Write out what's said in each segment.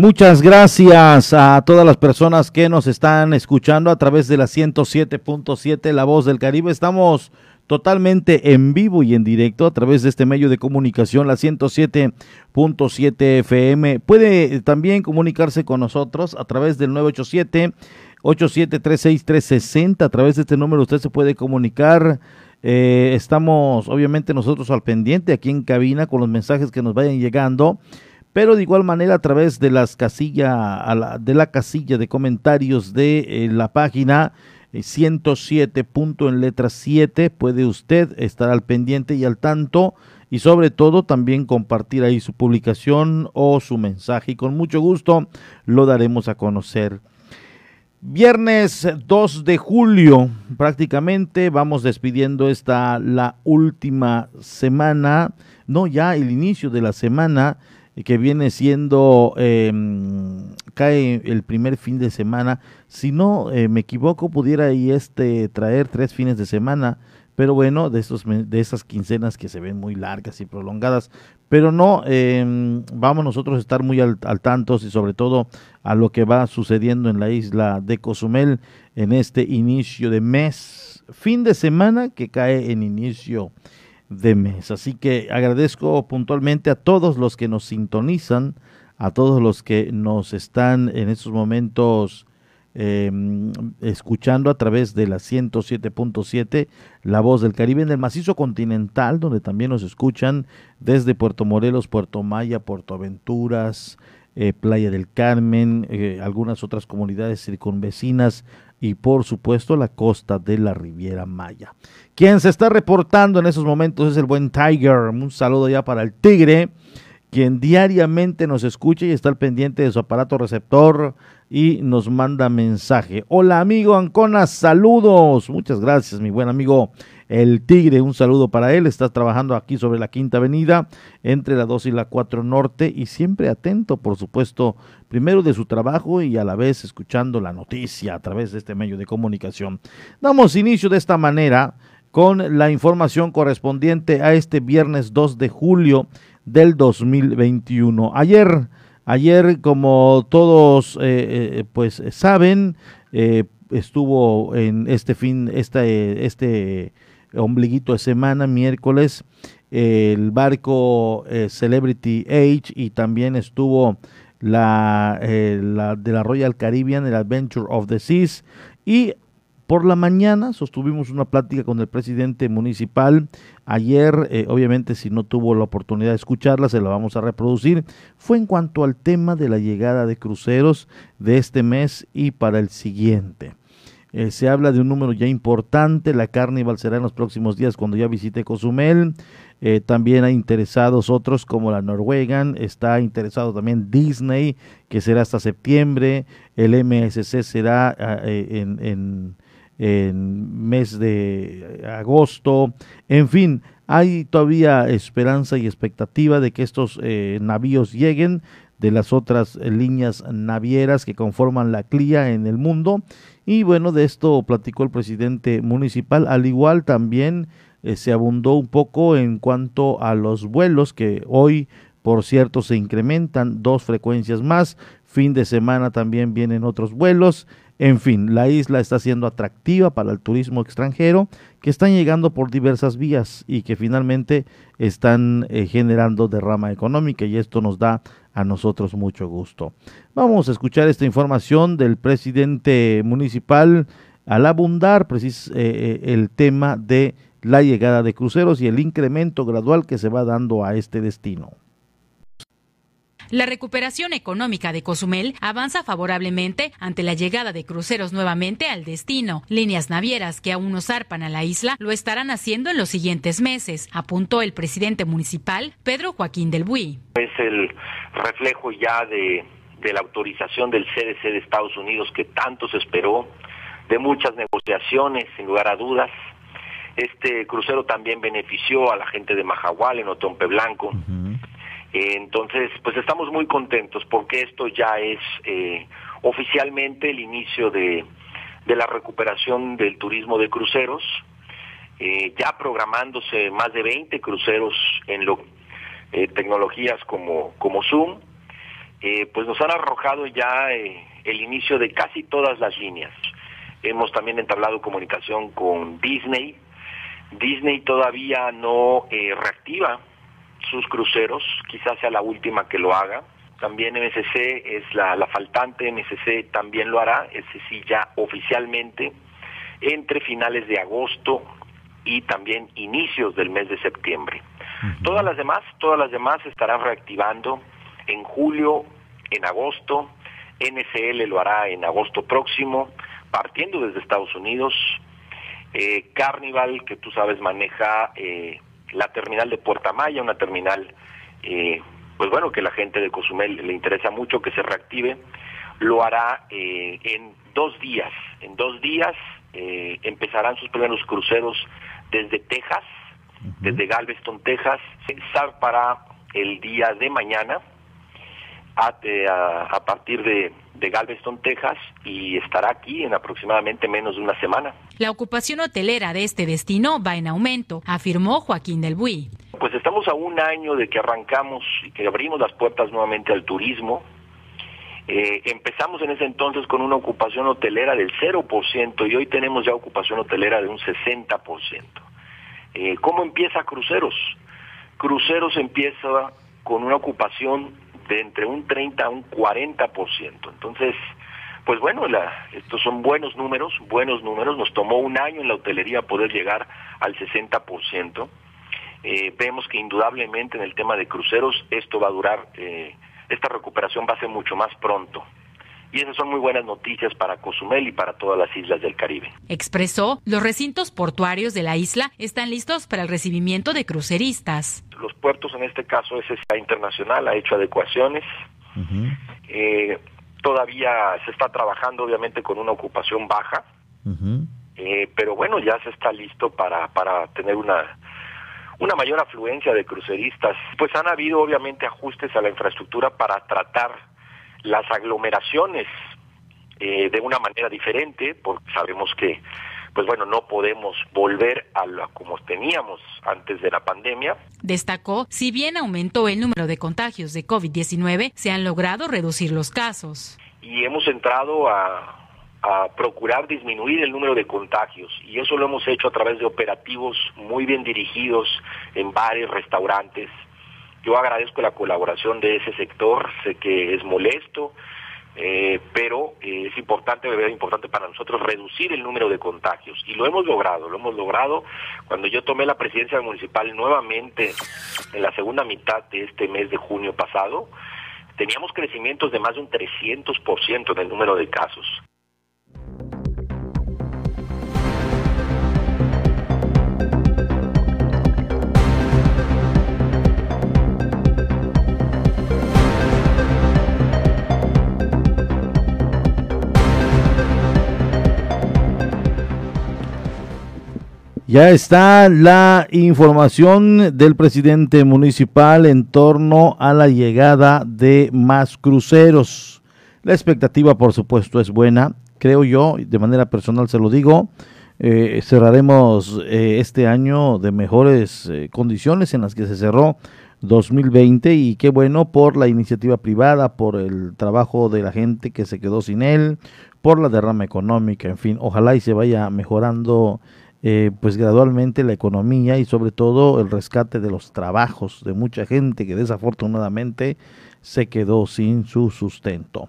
Muchas gracias a todas las personas que nos están escuchando a través de la 107.7 La Voz del Caribe. Estamos totalmente en vivo y en directo a través de este medio de comunicación, la 107.7 FM. Puede también comunicarse con nosotros a través del 987 8736 A través de este número usted se puede comunicar. Eh, estamos obviamente nosotros al pendiente aquí en cabina con los mensajes que nos vayan llegando pero de igual manera a través de las casilla de la casilla de comentarios de eh, la página 107 eh, punto en letra 7 puede usted estar al pendiente y al tanto y sobre todo también compartir ahí su publicación o su mensaje y con mucho gusto lo daremos a conocer. Viernes 2 de julio, prácticamente vamos despidiendo esta la última semana, no ya el inicio de la semana que viene siendo, em, cae el primer fin de semana. Si no eh, me equivoco, pudiera ahí este traer tres fines de semana, pero bueno, de, esos, de esas quincenas que se ven muy largas y prolongadas. Pero no, em, vamos nosotros a estar muy al, al tanto y sobre todo a lo que va sucediendo en la isla de Cozumel en este inicio de mes, fin de semana que cae en inicio de mes. Así que agradezco puntualmente a todos los que nos sintonizan, a todos los que nos están en estos momentos em, escuchando a través de la 107.7, La Voz del Caribe en el macizo continental, donde también nos escuchan desde Puerto Morelos, Puerto Maya, Puerto Aventuras, eh, Playa del Carmen, eh, algunas otras comunidades circunvecinas y por supuesto la costa de la Riviera Maya. Quien se está reportando en esos momentos es el buen Tiger. Un saludo ya para el Tigre, quien diariamente nos escucha y está al pendiente de su aparato receptor y nos manda mensaje. Hola amigo Ancona, saludos. Muchas gracias mi buen amigo el Tigre, un saludo para él. Está trabajando aquí sobre la Quinta Avenida, entre la 2 y la 4 Norte, y siempre atento, por supuesto, primero de su trabajo y a la vez escuchando la noticia a través de este medio de comunicación. Damos inicio de esta manera con la información correspondiente a este viernes 2 de julio del 2021. Ayer, ayer como todos eh, eh, pues saben, eh, estuvo en este fin, este, este ombliguito de semana, miércoles, el barco eh, Celebrity Age y también estuvo la, eh, la, de la Royal Caribbean, el Adventure of the Seas y por la mañana sostuvimos una plática con el presidente municipal. Ayer, eh, obviamente, si no tuvo la oportunidad de escucharla, se la vamos a reproducir. Fue en cuanto al tema de la llegada de cruceros de este mes y para el siguiente. Eh, se habla de un número ya importante. La Carnival será en los próximos días cuando ya visite Cozumel. Eh, también hay interesados otros como la Norwegan. Está interesado también Disney, que será hasta septiembre. El MSC será ah, eh, en, en, en, mes de agosto. En fin, hay todavía esperanza y expectativa de que estos navíos lleguen de las otras líneas navieras que conforman la CLIA en el mundo y bueno, de esto platicó el presidente municipal, al igual también eh, se abundó un poco en cuanto a los vuelos que hoy, por cierto, se incrementan dos frecuencias más, fin de semana también vienen otros vuelos, en fin, la isla está siendo atractiva para el turismo extranjero que están llegando por diversas vías y que finalmente están eh, generando derrama económica. Y esto nos da a nosotros mucho gusto. Vamos a escuchar esta información del presidente municipal al abundar precis, eh, eh, el tema de la llegada de cruceros y el incremento gradual que se va dando a este destino. La recuperación económica de Cozumel avanza favorablemente ante la llegada de cruceros nuevamente al destino. Líneas navieras que aún no zarpan a la isla lo estarán haciendo en los siguientes meses, apuntó el presidente municipal Pedro Joaquín del Buy. Es el reflejo ya de, de la autorización del CDC de Estados Unidos que tanto se esperó, de muchas negociaciones, sin lugar a dudas. Este crucero también benefició a la gente de Majahual en Otompe Blanco. Entonces, pues estamos muy contentos porque esto ya es eh, oficialmente el inicio de, de, la recuperación del turismo de cruceros, eh, ya programándose más de 20 cruceros en lo, eh, tecnologías como, como Zoom pues nos han arrojado ya el inicio de casi todas las líneas. Hemos también entablado comunicación con Disney. Disney todavía no reactiva sus cruceros, quizás sea la última que lo haga. También MSC es la, la faltante, MSC también lo hará, ese sí ya oficialmente, entre finales de agosto y también inicios del mes de septiembre. Todas las demás, todas las demás estarán reactivando en julio, en agosto, NCL lo hará en agosto próximo, partiendo desde Estados Unidos, eh, Carnival, que tú sabes maneja eh, la terminal de Puerta Maya, una terminal, eh, pues bueno, que la gente de Cozumel le interesa mucho que se reactive, lo hará en dos días. En dos días empezarán sus primeros cruceros desde Texas, desde Galveston, Texas, para el día de mañana, a, partir de, Galveston, Texas, y estará aquí en aproximadamente menos de una semana. La ocupación hotelera de este destino va en aumento, afirmó Joaquín del Buy. Pues estamos a un año de que arrancamos y que abrimos las puertas nuevamente al turismo. Eh, empezamos en ese entonces con una ocupación hotelera del 0% y hoy tenemos ya ocupación hotelera de un 60%. Eh, ¿Cómo empieza Cruceros? Cruceros empieza con una ocupación de entre un 30 a un 40%. Entonces, pues bueno, estos son buenos números, buenos números. Nos tomó un año en la hotelería poder llegar al 60%. Eh, vemos que indudablemente en el tema de cruceros esto va a durar, eh, esta recuperación va a ser mucho más pronto. Y esas son muy buenas noticias para Cozumel y para todas las islas del Caribe. Expresó, los recintos portuarios de la isla están listos para el recibimiento de cruceristas. Los puertos, en este caso, SSA Internacional ha hecho adecuaciones. Eh, todavía se está trabajando, obviamente, con una ocupación baja. Eh, pero bueno, ya se está listo para, para tener una, una mayor afluencia de cruceristas. Pues han habido obviamente ajustes a la infraestructura para tratar las aglomeraciones eh, de una manera diferente, porque sabemos que, pues bueno, no podemos volver a lo como teníamos antes de la pandemia. Destacó, si bien aumentó el número de contagios de COVID-19, se han logrado reducir los casos. Y hemos entrado a, a procurar disminuir el número de contagios y eso lo hemos hecho a través de operativos muy bien dirigidos en bares, restaurantes, yo agradezco la colaboración de ese sector, sé que es molesto, eh, pero eh, es importante, es importante para nosotros reducir el número de contagios y lo hemos logrado, lo hemos logrado. Cuando yo tomé la presidencia municipal nuevamente en la segunda mitad de este mes de junio pasado, teníamos crecimientos de más de un 300% en el número de casos. Ya está la información del presidente municipal en torno a la llegada de más cruceros. La expectativa, por supuesto, es buena. Creo yo, de manera personal se lo digo, eh, cerraremos eh, este año de mejores eh, condiciones en las que se cerró 2020 y qué bueno por la iniciativa privada, por el trabajo de la gente que se quedó sin él, por la derrama económica, en fin, ojalá y se vaya mejorando eh, pues gradualmente la economía y sobre todo el rescate de los trabajos de mucha gente que desafortunadamente se quedó sin su sustento.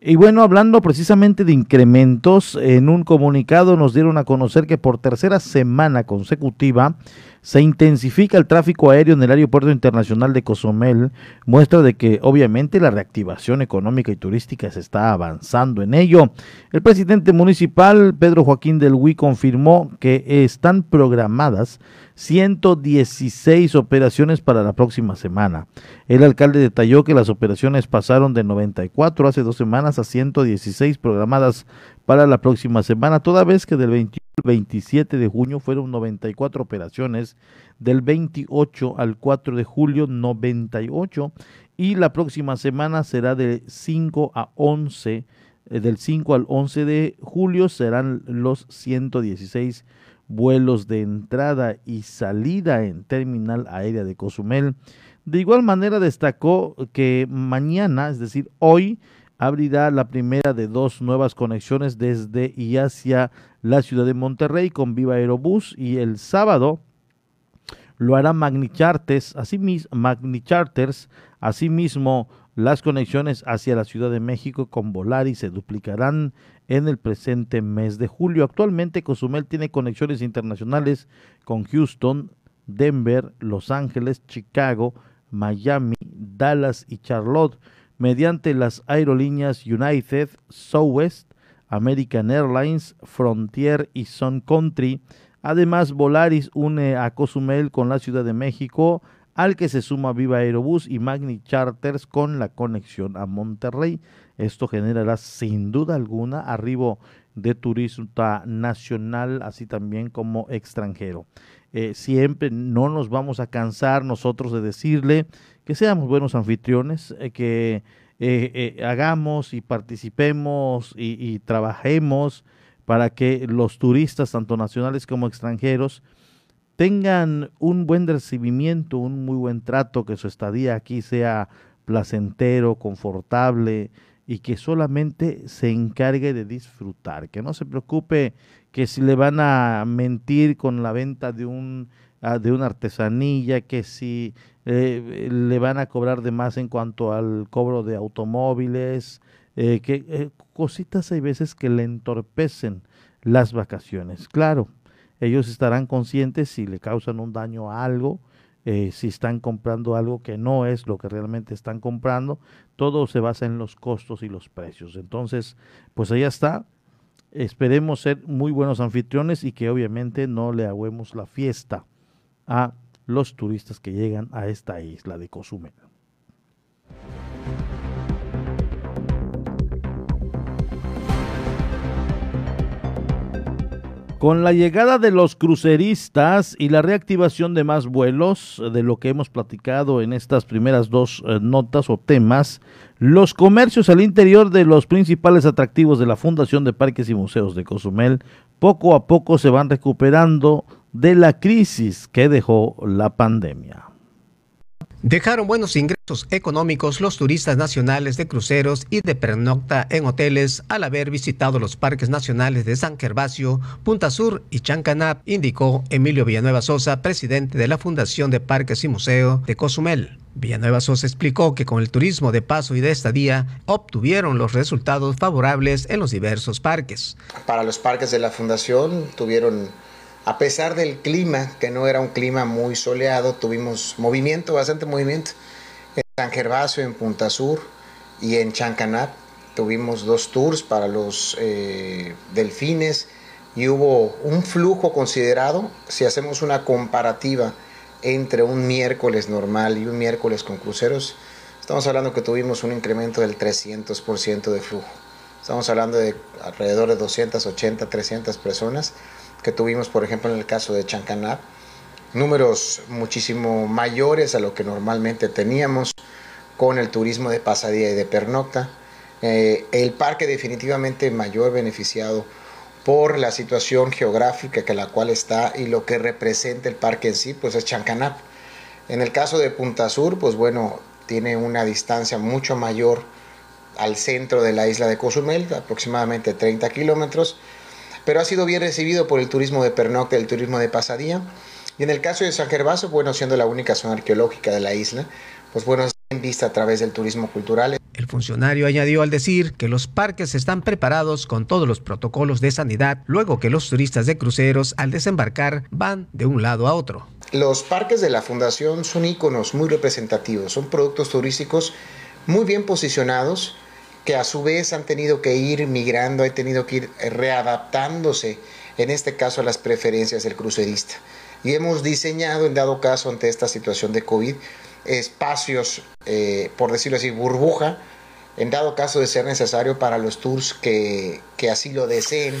Y bueno, hablando precisamente de incrementos, en un comunicado nos dieron a conocer que por tercera semana consecutiva se intensifica el tráfico aéreo en el Aeropuerto Internacional de Cozumel, muestra de que obviamente la reactivación económica y turística se está avanzando en ello. El presidente municipal, Pedro Joaquín del Huy, confirmó que están programadas 116 operaciones para la próxima semana. El alcalde detalló que las operaciones pasaron de 94 hace dos semanas a 116 programadas para la próxima semana, toda vez que del 21 al 27 de junio fueron 94 operaciones, del 28 al 4 de julio 98 y la próxima semana será de 5 a 11, eh, del 5 al 11 de julio serán los 116 vuelos de entrada y salida en terminal aérea de Cozumel. De igual manera destacó que mañana, es decir, hoy, abrirá la primera de dos nuevas conexiones desde y hacia la ciudad de Monterrey con Viva Aerobús y el sábado lo hará Magni Charters, asimismo, Magni Charters, asimismo las conexiones hacia la Ciudad de México con Volaris se duplicarán en el presente mes de julio. Actualmente Cozumel tiene conexiones internacionales con Houston, Denver, Los Ángeles, Chicago, Miami, Dallas y Charlotte mediante las aerolíneas United, Southwest, American Airlines, Frontier y Sun Country. Además, Volaris une a Cozumel con la Ciudad de México, al que se suma Viva Aerobús y Magni Charters con la conexión a Monterrey. Esto generará sin duda alguna arribo de turismo nacional, así también como extranjero. Eh, siempre no nos vamos a cansar nosotros de decirle que seamos buenos anfitriones, eh, que eh, hagamos y participemos y trabajemos para que los turistas, tanto nacionales como extranjeros, tengan un buen recibimiento, un muy buen trato, que su estadía aquí sea placentero, confortable y que solamente se encargue de disfrutar, que no se preocupe que si le van a mentir con la venta de un ah, de una artesanía, que si eh, le van a cobrar de más en cuanto al cobro de automóviles, eh, que eh, cositas hay veces que le entorpecen las vacaciones. Claro, ellos estarán conscientes si le causan un daño a algo, eh, si están comprando algo que no es lo que realmente están comprando, todo se basa en los costos y los precios. Entonces, pues allá está. Esperemos ser muy buenos anfitriones y que obviamente no le agüemos la fiesta a los turistas que llegan a esta isla de Cozumel. Con la llegada de los cruceristas y la reactivación de más vuelos, de lo que hemos platicado en estas primeras dos eh, notas o temas, los comercios al interior de los principales atractivos de la Fundación de Parques y Museos de Cozumel poco a poco se van recuperando de la crisis que dejó la pandemia. Dejaron buenos ingresos económicos los turistas nacionales de cruceros y de pernocta en hoteles al haber visitado los parques nacionales de San Gervasio, Punta Sur y Chancanap, indicó Emilio Villanueva Sosa, presidente de la Fundación de Parques y Museo de Cozumel. Villanueva Sosa explicó que con el turismo de paso y de estadía obtuvieron los resultados favorables en los diversos parques. Para los parques de la Fundación tuvieron a pesar del clima, que no era un clima muy soleado, tuvimos movimiento, bastante movimiento. En San Gervasio, en Punta Sur y en Chancanap tuvimos dos tours para los eh, delfines y hubo un flujo considerado, si hacemos una comparativa entre un miércoles normal y un miércoles con cruceros, estamos hablando que tuvimos un incremento del 300% de flujo. Estamos hablando de alrededor de 280, 300 personas que tuvimos, por ejemplo, en el caso de Chancanap, números muchísimo mayores a lo que normalmente teníamos con el turismo de pasadía y de pernocta. Eh, el parque definitivamente mayor beneficiado por la situación geográfica que la cual está y lo que representa el parque en sí, pues es Chancanap. En el caso de Punta Sur, pues bueno, tiene una distancia mucho mayor al centro de la isla de Cozumel, aproximadamente 30 kilómetros, pero ha sido bien recibido por el turismo de pernocte, el turismo de pasadía. Y en el caso de San Gervaso, bueno, siendo la única zona arqueológica de la isla, pues bueno, es bien vista a través del turismo cultural. El funcionario añadió al decir que los parques están preparados con todos los protocolos de sanidad, luego que los turistas de cruceros al desembarcar van de un lado a otro. Los parques de la Fundación son íconos muy representativos, son productos turísticos muy bien posicionados, que a su vez han tenido que ir migrando, han tenido que ir readaptándose, en este caso a las preferencias del crucerista. Y hemos diseñado, en dado caso, ante esta situación de COVID, espacios, eh, por decirlo así, burbuja, en dado caso de ser necesario para los tours que, así lo deseen.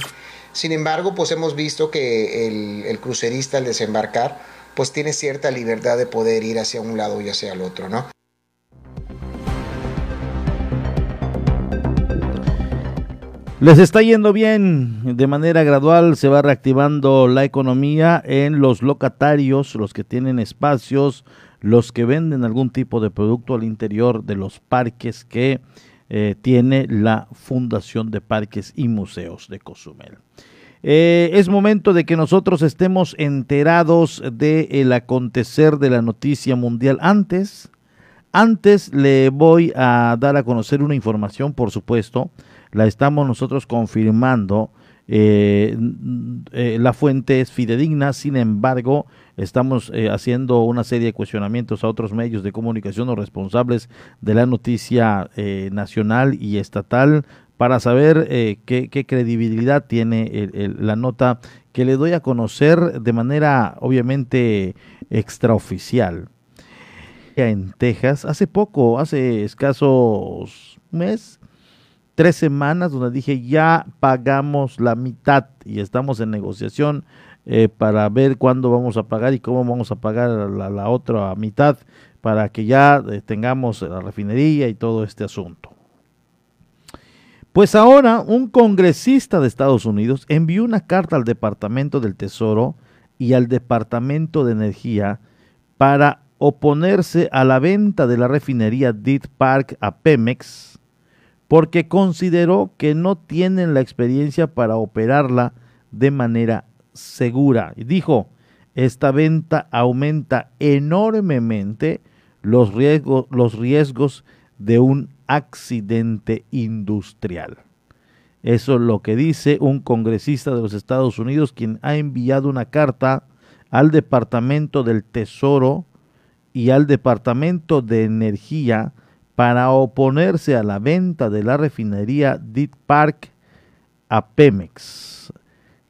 Sin embargo, pues hemos visto que el, el, crucerista al desembarcar, pues tiene cierta libertad de poder ir hacia un lado y hacia el otro, ¿no? Les está yendo bien, de manera gradual se va reactivando la economía en los locatarios, los que tienen espacios, los que venden algún tipo de producto al interior de los parques que eh, tiene la Fundación de Parques y Museos de Cozumel. Eh, es momento de que nosotros estemos enterados del acontecer de la noticia mundial. Antes, antes le voy a dar a conocer una información, por supuesto, la estamos nosotros confirmando. Eh, la fuente es fidedigna, sin embargo, Estamos eh, haciendo una serie de cuestionamientos a otros medios de comunicación o responsables de la noticia eh, nacional y estatal para saber eh, qué, credibilidad tiene la nota que le doy a conocer de manera obviamente extraoficial. En Texas, hace poco, hace escasos mes, tres semanas, donde dije ya pagamos la mitad y estamos en negociación eh, para ver cuándo vamos a pagar y cómo vamos a pagar la, otra mitad para que ya eh, tengamos la refinería y todo este asunto. Pues ahora un congresista de Estados Unidos envió una carta al Departamento del Tesoro y al Departamento de Energía para oponerse a la venta de la refinería Deep Park a Pemex porque consideró que no tienen la experiencia para operarla de manera segura. Y dijo, esta venta aumenta enormemente los riesgos, los riesgos de un accidente industrial. Eso es lo que dice un congresista de los Estados Unidos, quien ha enviado una carta al Departamento del Tesoro y al Departamento de Energía para oponerse a la venta de la refinería Deep Park a Pemex.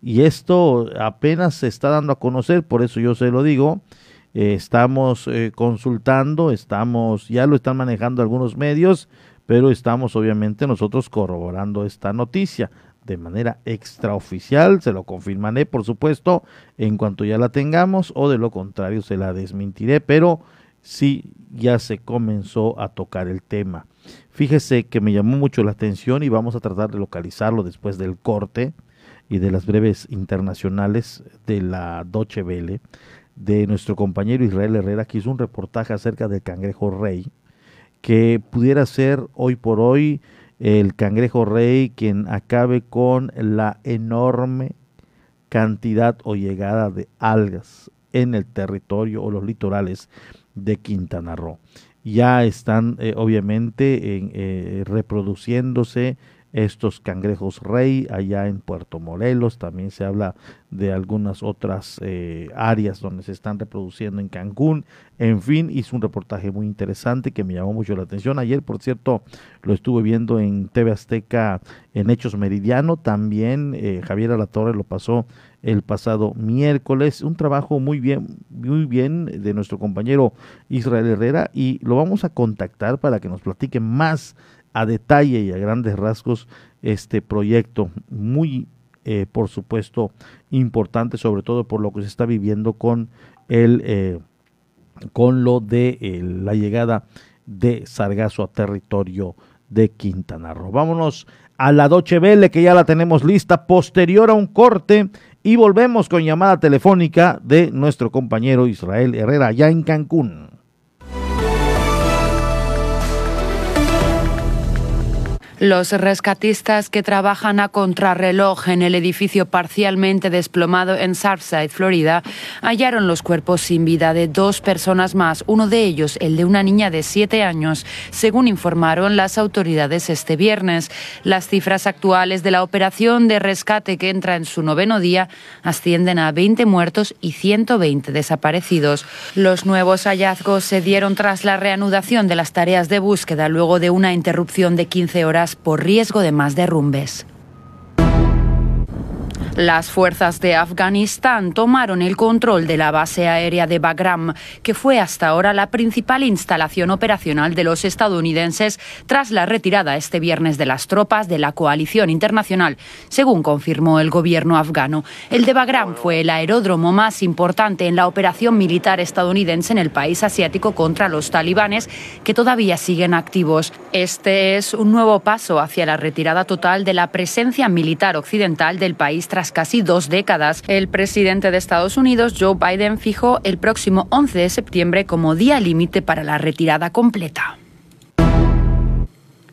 Y esto apenas se está dando a conocer, por eso yo se lo digo. Eh, estamos eh, consultando, estamos, ya lo están manejando algunos medios, pero estamos obviamente nosotros corroborando esta noticia de manera extraoficial, se lo confirmaré por supuesto en cuanto ya la tengamos o de lo contrario se la desmentiré, pero sí ya se comenzó a tocar el tema. Fíjese que me llamó mucho la atención y vamos a tratar de localizarlo después del corte y de las breves internacionales de la Doche Vele, de nuestro compañero Israel Herrera, que hizo un reportaje acerca del cangrejo rey, que pudiera ser hoy por hoy el cangrejo rey quien acabe con la enorme cantidad o llegada de algas en el territorio o los litorales de Quintana Roo. Ya están eh, obviamente en, eh, reproduciéndose estos cangrejos rey allá en Puerto Morelos. También se habla de algunas otras eh, áreas donde se están reproduciendo en Cancún. En fin, hizo un reportaje muy interesante que me llamó mucho la atención. Ayer, por cierto, lo estuve viendo en TV Azteca en Hechos Meridiano. También eh, Javier Alatorre lo pasó el pasado miércoles. Un trabajo muy bien, muy bien de nuestro compañero Israel Herrera y lo vamos a contactar para que nos platique más a detalle y a grandes rasgos este proyecto muy eh, por supuesto importante sobre todo por lo que se está viviendo con el eh, con lo de eh, la llegada de Sargazo a territorio de Quintana Roo. Vámonos a la Doche Vele que ya la tenemos lista posterior a un corte y volvemos con llamada telefónica de nuestro compañero Israel Herrera ya en Cancún. Los rescatistas que trabajan a contrarreloj en el edificio parcialmente desplomado en Surfside, Florida, hallaron los cuerpos sin vida de dos personas más, uno de ellos el de una niña de siete años, según informaron las autoridades este viernes. Las cifras actuales de la operación de rescate que entra en su noveno día ascienden a 20 muertos y 120 desaparecidos. Los nuevos hallazgos se dieron tras la reanudación de las tareas de búsqueda luego de una interrupción de 15 horas por riesgo de más derrumbes. Las fuerzas de Afganistán tomaron el control de la base aérea de Bagram, que fue hasta ahora la principal instalación operacional de los estadounidenses tras la retirada este viernes de las tropas de la coalición internacional, según confirmó el gobierno afgano. El de Bagram fue el aeródromo más importante en la operación militar estadounidense en el país asiático contra los talibanes, que todavía siguen activos. Este es un nuevo paso hacia la retirada total de la presencia militar occidental del país tras casi dos décadas. El presidente de Estados Unidos, Joe Biden, fijó el próximo 11 de septiembre como día límite para la retirada completa.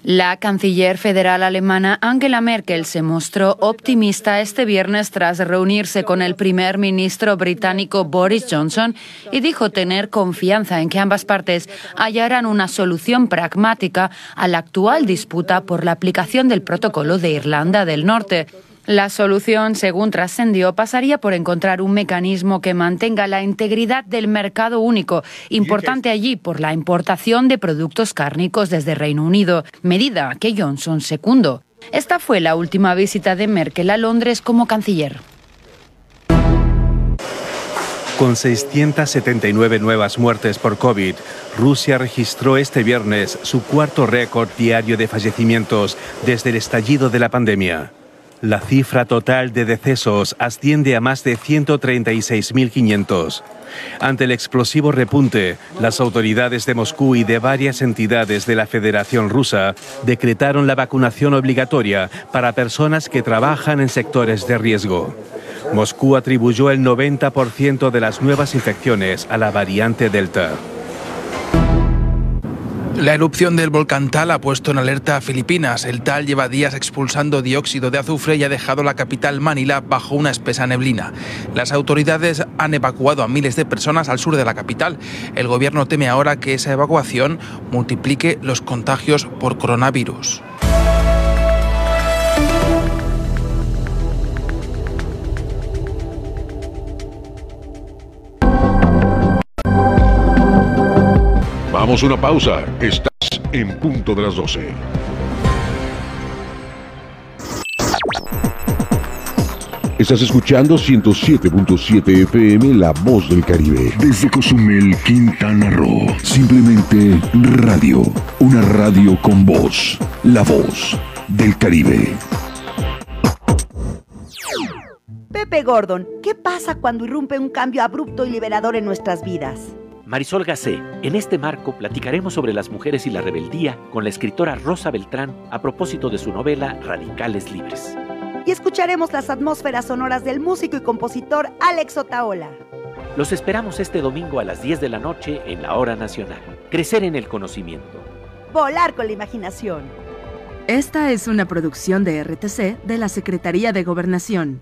La canciller federal alemana Angela Merkel se mostró optimista este viernes tras reunirse con el primer ministro británico Boris Johnson y dijo tener confianza en que ambas partes hallarán una solución pragmática a la actual disputa por la aplicación del protocolo de Irlanda del Norte. La solución, según trascendió, pasaría por encontrar un mecanismo que mantenga la integridad del mercado único, importante allí por la importación de productos cárnicos desde Reino Unido, medida que Johnson secundó. Esta fue la última visita de Merkel a Londres como canciller. Con 679 nuevas muertes por COVID, Rusia registró este viernes su cuarto récord diario de fallecimientos desde el estallido de la pandemia. La cifra total de decesos asciende a más de 136.500. Ante el explosivo repunte, las autoridades de Moscú y de varias entidades de la Federación Rusa decretaron la vacunación obligatoria para personas que trabajan en sectores de riesgo. Moscú atribuyó el 90% de las nuevas infecciones a la variante Delta. La erupción del volcán Tal ha puesto en alerta a Filipinas. El Tal lleva días expulsando dióxido de azufre y ha dejado la capital Manila bajo una espesa neblina. Las autoridades han evacuado a miles de personas al sur de la capital. El gobierno teme ahora que esa evacuación multiplique los contagios por coronavirus. Vamos a una pausa. Estás en punto de las 12. Estás escuchando 107.7 FM La Voz del Caribe. Desde Cozumel, Quintana Roo. Simplemente radio. Una radio con voz. La Voz del Caribe. Pepe Gordon, ¿qué pasa cuando irrumpe un cambio abrupto y liberador en nuestras vidas? Marisol Gacé, en este marco platicaremos sobre las mujeres y la rebeldía con la escritora Rosa Beltrán a propósito de su novela Radicales Libres. Y escucharemos las atmósferas sonoras del músico y compositor Alex Otaola. Los esperamos este domingo a las 10 de la noche en la Hora Nacional. Crecer en el conocimiento. Volar con la imaginación. Esta es una producción de RTC de la Secretaría de Gobernación.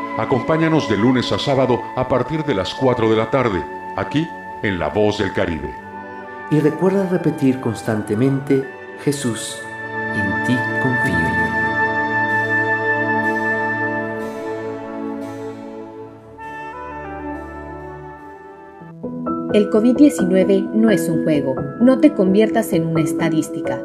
Acompáñanos de lunes a sábado a partir de las 4 de la tarde, aquí en La Voz del Caribe. Y recuerda repetir constantemente, Jesús, en ti confío. El COVID-19 no es un juego. No te conviertas en una estadística.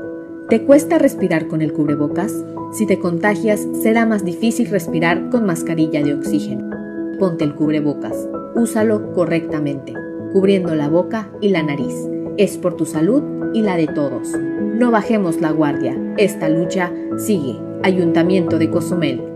¿Te cuesta respirar con el cubrebocas? Si te contagias, será más difícil respirar con mascarilla de oxígeno. Ponte el cubrebocas. Úsalo correctamente, cubriendo la boca y la nariz. Es por tu salud y la de todos. No bajemos la guardia. Esta lucha sigue. Ayuntamiento de Cozumel.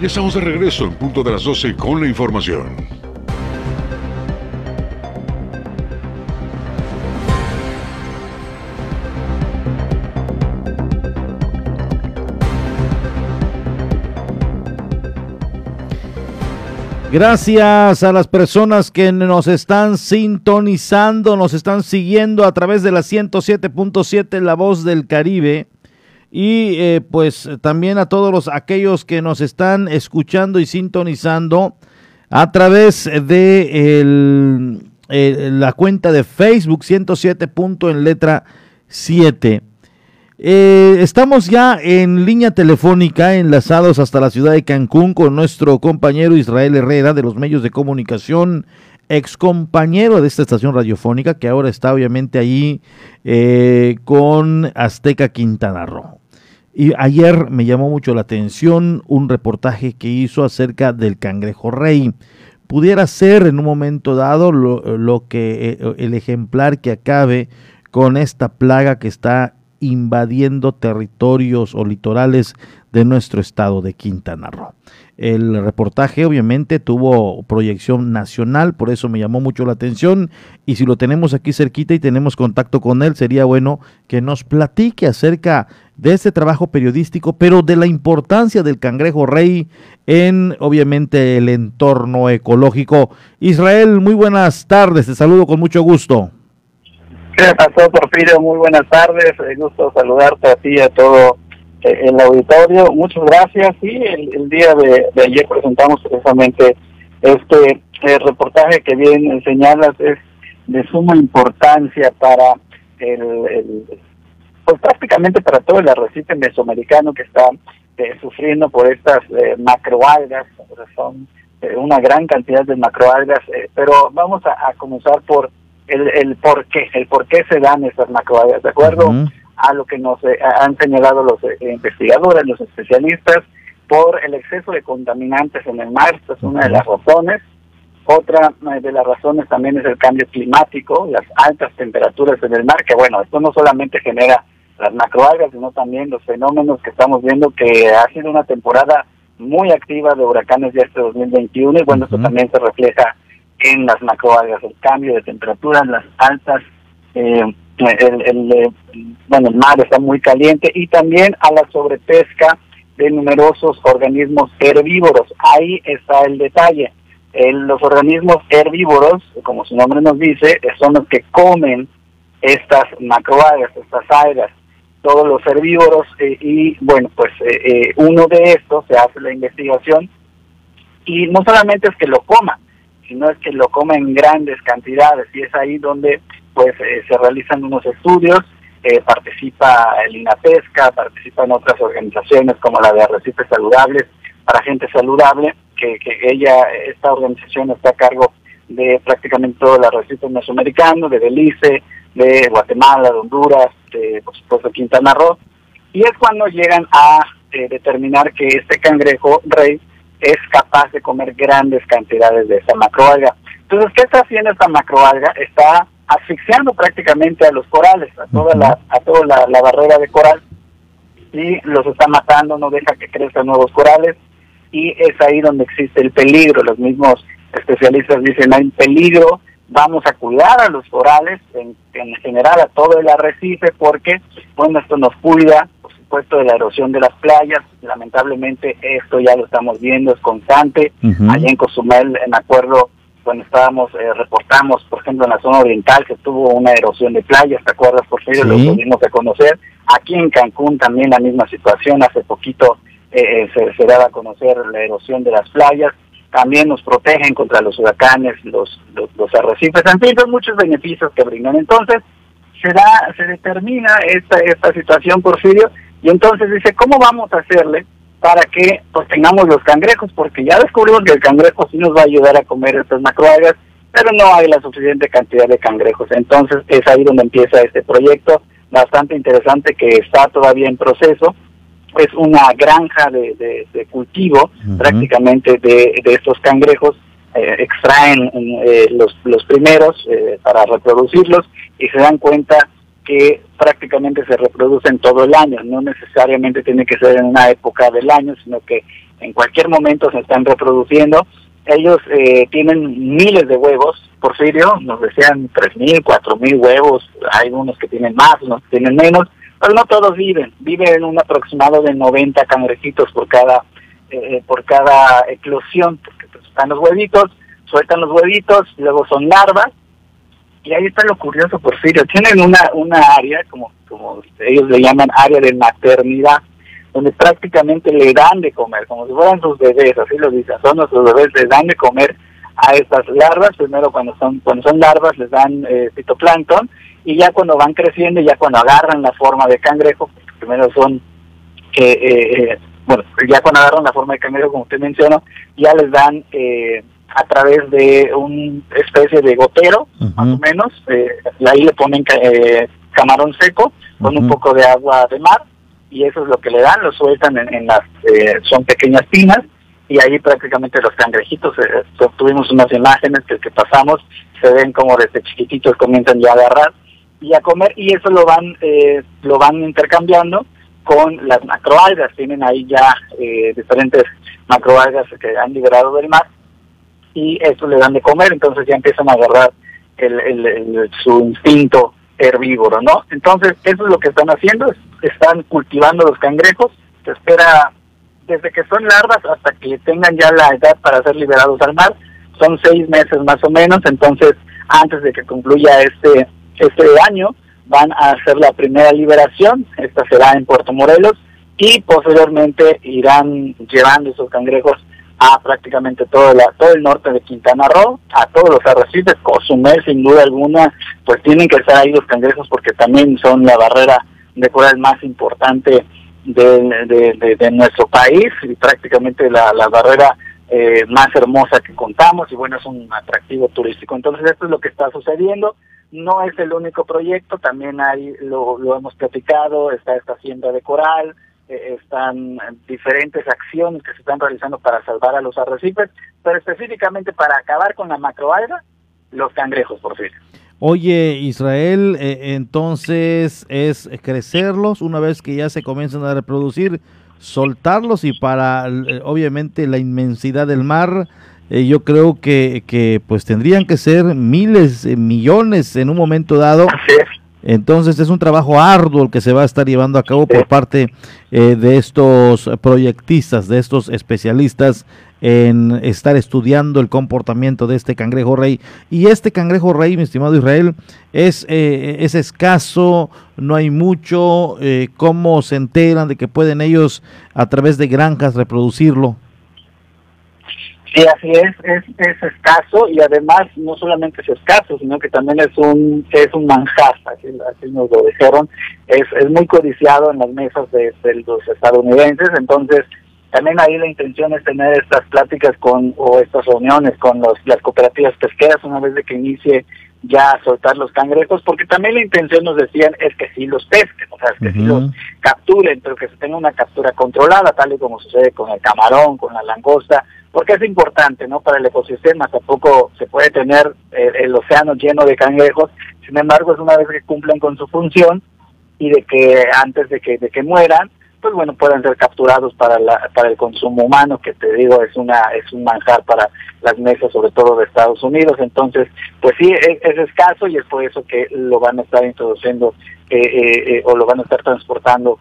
Y estamos de regreso en punto de las 12 con la información. Gracias a las personas que nos están sintonizando, nos están siguiendo a través de la 107.7 La Voz del Caribe y eh, pues también a todos los aquellos que nos están escuchando y sintonizando a través de la cuenta de Facebook 107 punto en letra 7. Eh, estamos ya en línea telefónica, enlazados hasta la ciudad de Cancún con nuestro compañero Israel Herrera de los medios de comunicación, ex compañero de esta estación radiofónica que ahora está obviamente allí eh, con Azteca Quintana Roo. Y ayer me llamó mucho la atención un reportaje que hizo acerca del cangrejo rey. Pudiera ser en un momento dado lo, que eh, el ejemplar que acabe con esta plaga que está invadiendo territorios o litorales de nuestro estado de Quintana Roo. El reportaje obviamente tuvo proyección nacional, por eso me llamó mucho la atención y si lo tenemos aquí cerquita y tenemos contacto con él, sería bueno que nos platique acerca de este trabajo periodístico, pero de la importancia del cangrejo rey en obviamente el entorno ecológico. Israel, muy buenas tardes, te saludo con mucho gusto. ¿Qué pasó, Porfirio? Muy buenas tardes, un gusto saludarte a ti y a todo eh, el auditorio. Muchas gracias. Sí, el, día de, ayer presentamos precisamente este eh, reportaje que bien señalas, es de suma importancia para el pues prácticamente para todo el arrecife mesoamericano que está eh, sufriendo por estas eh, macroalgas, son eh, una gran cantidad de macroalgas, pero vamos a, comenzar por el, el por qué, el por qué se dan estas macroalgas, de acuerdo a lo que nos han señalado los investigadores, los especialistas, por el exceso de contaminantes en el mar, esta es una de las razones. Otra de las razones también es el cambio climático, las altas temperaturas en el mar, que bueno, esto no solamente genera las macroalgas, sino también los fenómenos que estamos viendo que ha sido una temporada muy activa de huracanes de este 2021 y bueno, esto también se refleja en las macroalgas, el cambio de temperatura, las altas, eh, el, eh, bueno, el mar está muy caliente y también a la sobrepesca de numerosos organismos herbívoros. Ahí está el detalle. los organismos herbívoros, como su nombre nos dice, son los que comen estas macroalgas, estas algas todos los herbívoros eh, y bueno, pues eh, eh, uno de estos se hace la investigación y no solamente es que lo coma, sino es que lo coma en grandes cantidades y es ahí donde pues se realizan unos estudios, participa el INAPESCA, participan otras organizaciones como la de Arrecifes Saludables para Gente Saludable, que, que ella, esta organización está a cargo de prácticamente todo el arrecife mesoamericano, de Belice, de Guatemala, de Honduras, de, por supuesto Quintana Roo, y es cuando llegan a eh, determinar que este cangrejo rey es capaz de comer grandes cantidades de esa macroalga. Entonces, ¿qué está haciendo esta macroalga? Está asfixiando prácticamente a los corales, a toda la, a toda la, barrera de coral, y los está matando, no deja que crezcan nuevos corales, y es ahí donde existe el peligro. Los mismos especialistas dicen hay peligro vamos a cuidar a los corales, en, general a todo el arrecife, porque bueno, esto nos cuida, por supuesto, de la erosión de las playas. Lamentablemente esto ya lo estamos viendo, es constante. Allá en Cozumel, en acuerdo, cuando estábamos, eh, reportamos, por ejemplo, en la zona oriental que tuvo una erosión de playas, ¿te acuerdas, por Sí. Lo pudimos a conocer. Aquí en Cancún también la misma situación, hace poquito eh, eh, se, se daba a conocer la erosión de las playas también nos protegen contra los huracanes, los, los, arrecifes, en fin, muchos beneficios que brindan. Entonces, se da, se determina esta, esta situación, Porfirio, y entonces dice, ¿cómo vamos a hacerle para que pues tengamos los cangrejos, porque ya descubrimos que el cangrejo sí nos va a ayudar a comer estas macroalgas, pero no hay la suficiente cantidad de cangrejos. Entonces es ahí donde empieza este proyecto bastante interesante que está todavía en proceso. Es una granja de, de, cultivo prácticamente de, de, estos cangrejos. Eh, extraen eh, los, los primeros eh, para reproducirlos y se dan cuenta que prácticamente se reproducen todo el año, no necesariamente tiene que ser en una época del año, sino que en cualquier momento se están reproduciendo. Ellos eh, tienen miles de huevos, Porfirio, nos decían tres mil, cuatro mil huevos, hay unos que tienen más, unos que tienen menos, pero no todos viven, viven un aproximado de 90 cangrejitos por cada, eh, por cada eclosión, porque pues, están los huevitos, sueltan los huevitos, luego son larvas, y ahí está lo curioso, Porfirio. Tienen una, una área, como, como ellos le llaman área de maternidad, donde prácticamente le dan de comer, como si fueran sus bebés, así lo dicen, son nuestros bebés, les dan de comer a estas larvas, primero cuando son, cuando son larvas les dan eh, fitoplancton, y ya cuando van creciendo, ya cuando agarran la forma de cangrejo, primero son, eh, eh, bueno, ya cuando agarran la forma de cangrejo, como usted mencionó, ya les dan eh, a través de una especie de gotero, más o menos. Eh, ahí le ponen eh, camarón seco con un poco de agua de mar y eso es lo que le dan, lo sueltan en, las, eh, son pequeñas tinas y ahí prácticamente los cangrejitos, eh, tuvimos unas imágenes que, que pasamos, se ven como desde chiquititos comienzan ya a agarrar y a comer y eso lo van, lo van intercambiando con las macroalgas, tienen ahí ya diferentes macroalgas que han liberado del mar y eso le dan de comer, entonces ya empiezan a agarrar el, su instinto herbívoro, ¿no? Entonces, eso es lo que están haciendo, están cultivando los cangrejos, se espera desde que son larvas hasta que tengan ya la edad para ser liberados al mar, son seis meses más o menos, entonces antes de que concluya este, este año van a hacer la primera liberación, esta será en Puerto Morelos, y posteriormente irán llevando esos cangrejos a prácticamente todo, la, todo el norte de Quintana Roo, a todos los arrecifes, Cozumel sin duda alguna, pues tienen que estar ahí los cangrejos porque también son la barrera de coral más importante de, nuestro país y prácticamente la, la barrera eh, más hermosa que contamos y bueno, es un atractivo turístico. Entonces esto es lo que está sucediendo. No es el único proyecto, también hay, lo, hemos platicado, está esta hacienda de coral, eh, están diferentes acciones que se están realizando para salvar a los arrecifes, pero específicamente para acabar con la macroalga, los cangrejos, por fin. Oye, Israel, eh, entonces es crecerlos una vez que ya se comienzan a reproducir, soltarlos y para eh, obviamente la inmensidad del mar, yo creo que, que pues tendrían que ser miles, millones en un momento dado. Entonces es un trabajo arduo el que se va a estar llevando a cabo por parte eh, de estos proyectistas, de estos especialistas en estar estudiando el comportamiento de este cangrejo rey. Y este cangrejo rey, mi estimado Israel, es, eh, es escaso, no hay mucho. Eh, ¿Cómo se enteran de que pueden ellos a través de granjas reproducirlo? Sí, así es, es, es escaso y además no solamente es escaso, sino que también es un es un manjar, así, nos lo dijeron, es, es muy codiciado en las mesas de, los estadounidenses, entonces también ahí la intención es tener estas pláticas con o estas reuniones con los, las cooperativas pesqueras una vez de que inicie ya a soltar los cangrejos, porque también la intención nos decían es que sí los pesquen, o sea, es que sí los capturen, pero que se tenga una captura controlada, tal y como sucede con el camarón, con la langosta, porque es importante, ¿no? Para el ecosistema tampoco se puede tener eh, el, océano lleno de cangrejos, sin embargo, es una vez que cumplen con su función y de que antes de que, de que mueran, pues bueno, puedan ser capturados para, la, para el consumo humano, que te digo, es, una, es un manjar para las mesas, sobre todo de Estados Unidos. Entonces, pues sí, es, escaso y es por eso que lo van a estar introduciendo eh, eh, eh o lo van a estar transportando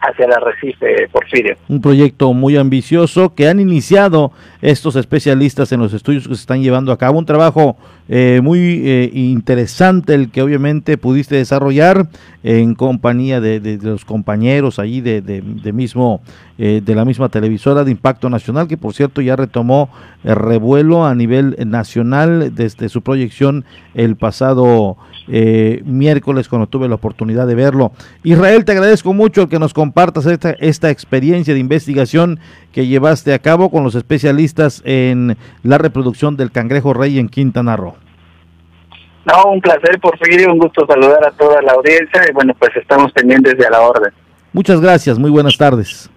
hacia el arrecife Porfirio. Un proyecto muy ambicioso que han iniciado estos especialistas en los estudios que se están llevando a cabo. Un trabajo eh, muy eh, interesante el que obviamente pudiste desarrollar en compañía de, los compañeros allí de, de mismo eh, de la misma televisora de Impacto Nacional, que por cierto ya retomó el revuelo a nivel nacional desde su proyección el pasado eh, miércoles cuando tuve la oportunidad de verlo. Israel, te agradezco mucho que nos compartas esta, esta experiencia de investigación que llevaste a cabo con los especialistas en la reproducción del cangrejo rey en Quintana Roo. No, un placer, Porfirio, un gusto saludar a toda la audiencia y bueno, pues estamos pendientes de la orden. Muchas gracias, muy buenas tardes.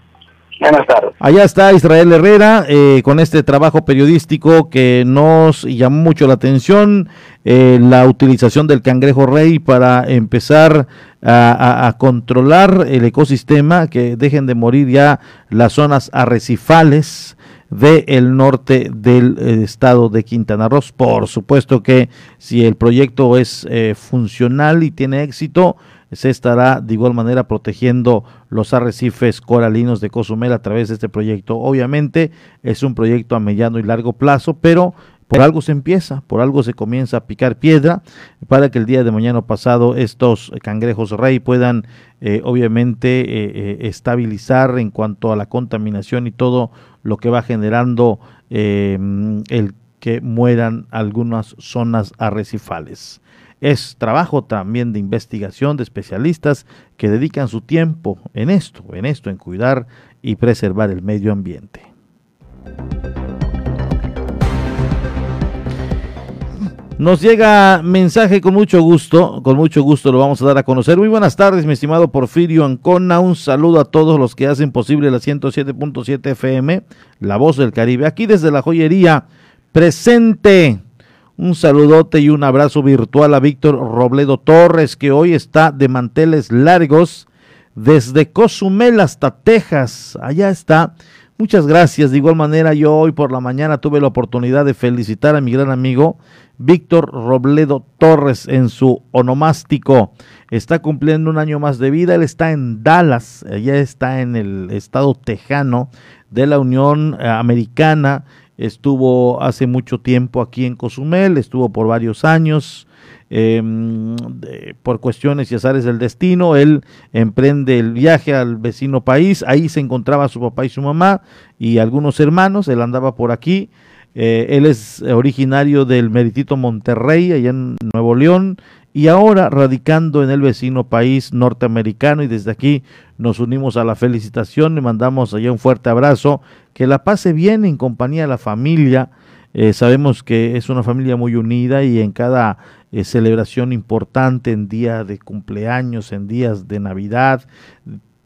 Buenas tardes. Allá está Israel Herrera eh, con este trabajo periodístico que nos llamó mucho la atención, eh, la utilización del cangrejo rey para empezar a, controlar el ecosistema, que dejen de morir ya las zonas arrecifales del norte del eh, estado de Quintana Roo. Por supuesto que si el proyecto es funcional y tiene éxito, se estará de igual manera protegiendo los arrecifes coralinos de Cozumel a través de este proyecto. Obviamente es un proyecto a mediano y largo plazo, pero por algo se empieza, por algo se comienza a picar piedra para que el día de mañana pasado estos cangrejos rey puedan eh, obviamente eh, eh, estabilizar en cuanto a la contaminación y todo lo que va generando el que mueran algunas zonas arrecifales. Es trabajo también de investigación de especialistas que dedican su tiempo en esto, en esto, en cuidar y preservar el medio ambiente. Nos llega mensaje con mucho gusto, con mucho gusto lo vamos a dar a conocer. Muy buenas tardes, mi estimado Porfirio Ancona. Un saludo a todos los que hacen posible la 107.7 FM, La Voz del Caribe. Aquí desde la joyería, presente un saludote y un abrazo virtual a Víctor Robledo Torres, que hoy está de manteles largos desde Cozumel hasta Texas. Allá está. Muchas gracias. De igual manera, yo hoy por la mañana tuve la oportunidad de felicitar a mi gran amigo Víctor Robledo Torres en su onomástico. Está cumpliendo un año más de vida. Él está en Dallas, allá está en el estado tejano de la Unión Americana estuvo hace mucho tiempo aquí en Cozumel, estuvo por varios años. Em, por cuestiones y azares del destino, él emprende el viaje al vecino país, ahí se encontraba su papá y su mamá y algunos hermanos, él andaba por aquí, eh, él es originario del meritito Monterrey, allá en Nuevo León, y ahora radicando en el vecino país norteamericano y desde aquí nos unimos a la felicitación, le mandamos allá un fuerte abrazo, que la pase bien en compañía de la familia, eh, sabemos que es una familia muy unida y en cada eh, celebración importante, en día de cumpleaños, en días de Navidad,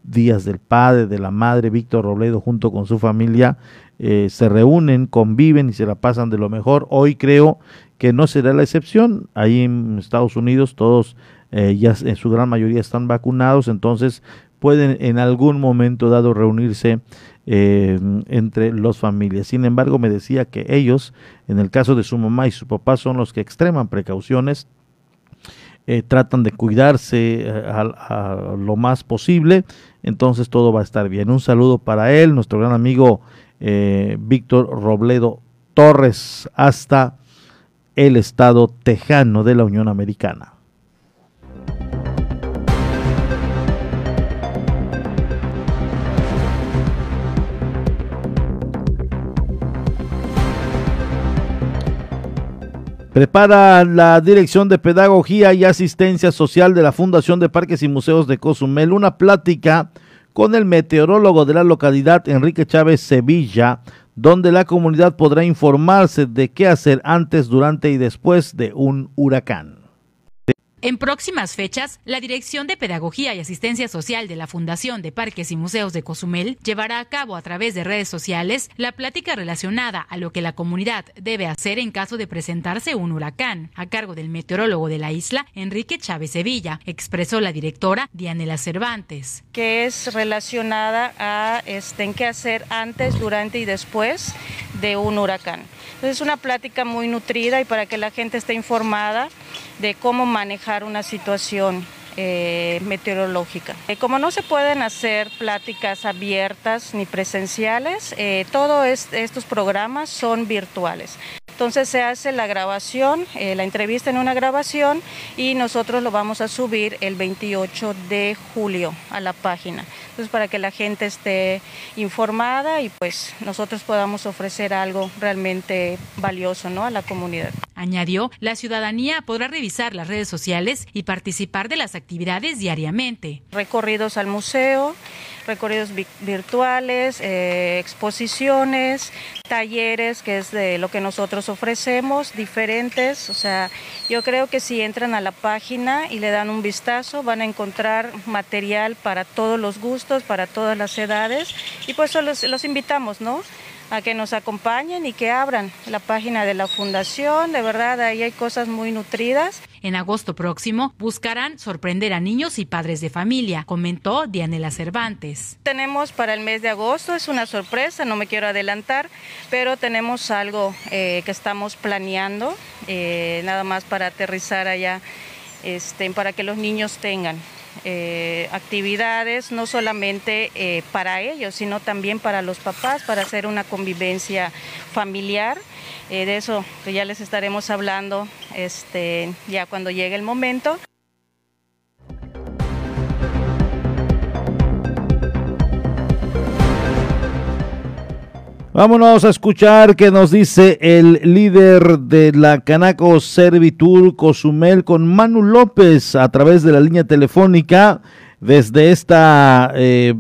días del padre, de la madre, Víctor Robledo junto con su familia, eh, se reúnen, conviven y se la pasan de lo mejor. Hoy creo que no será la excepción. Ahí en Estados Unidos todos eh, ya en su gran mayoría están vacunados, entonces pueden en algún momento dado reunirse eh, entre las familias. Sin embargo, me decía que ellos, en el caso de su mamá y su papá, son los que extreman precauciones, eh, tratan de cuidarse a, lo más posible, entonces todo va a estar bien. Un saludo para él, nuestro gran amigo Víctor Robledo Torres, hasta el estado tejano de la Unión Americana. Prepara la Dirección de Pedagogía y Asistencia Social de la Fundación de Parques y Museos de Cozumel una plática con el meteorólogo de la localidad Enrique Chávez Sevilla donde la comunidad podrá informarse de qué hacer antes, durante y después de un huracán. En próximas fechas, la Dirección de Pedagogía y Asistencia Social de la Fundación de Parques y Museos de Cozumel llevará a cabo a través de redes sociales la plática relacionada a lo que la comunidad debe hacer en caso de presentarse un huracán, a cargo del meteorólogo de la isla, Enrique Chávez Sevilla, expresó la directora Dianela Cervantes. Que es relacionada a este, en qué hacer antes, durante y después de un huracán. Es una plática muy nutrida y para que la gente esté informada de cómo manejar una situación eh, meteorológica. Eh, como no se pueden hacer pláticas abiertas ni presenciales, eh, todos estos programas son virtuales. Entonces se hace la grabación, la entrevista en una grabación y nosotros lo vamos a subir el 28 de julio a la página. Entonces para que la gente esté informada y pues nosotros podamos ofrecer algo realmente valioso ¿no? a la comunidad. Añadió, la ciudadanía podrá revisar las redes sociales y participar de las actividades diariamente. Recorridos al museo, recorridos virtuales, eh, exposiciones, talleres, que es de lo que nosotros ofrecemos, diferentes. O sea, yo creo que si entran a la página y le dan un vistazo, van a encontrar material para todos los gustos, para todas las edades. Y pues los, los invitamos, ¿no? A que nos acompañen y que abran la página de la fundación. De verdad, ahí hay cosas muy nutridas. En agosto próximo buscarán sorprender a niños y padres de familia, comentó Dianela Cervantes. Tenemos para el mes de agosto, es una sorpresa, no me quiero adelantar, pero tenemos algo eh, que estamos planeando, eh, nada más para aterrizar allá, este, para que los niños tengan eh, actividades, no solamente eh, para ellos, sino también para los papás, para hacer una convivencia familiar. Eh, de eso ya les estaremos hablando este, ya cuando llegue el momento. Vámonos a escuchar qué nos dice el líder de la Canaco Servitur Cozumel con Manu López a través de la línea telefónica desde esta eh,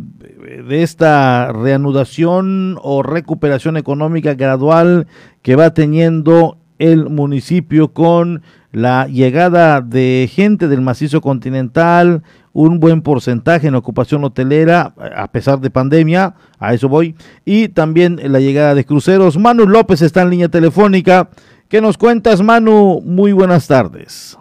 de esta reanudación o recuperación económica gradual que va teniendo el municipio con la llegada de gente del macizo continental, un buen porcentaje en ocupación hotelera, a pesar de pandemia, a eso voy, y también la llegada de cruceros. Manu López está en línea telefónica. ¿Qué nos cuentas, Manu? Muy buenas tardes.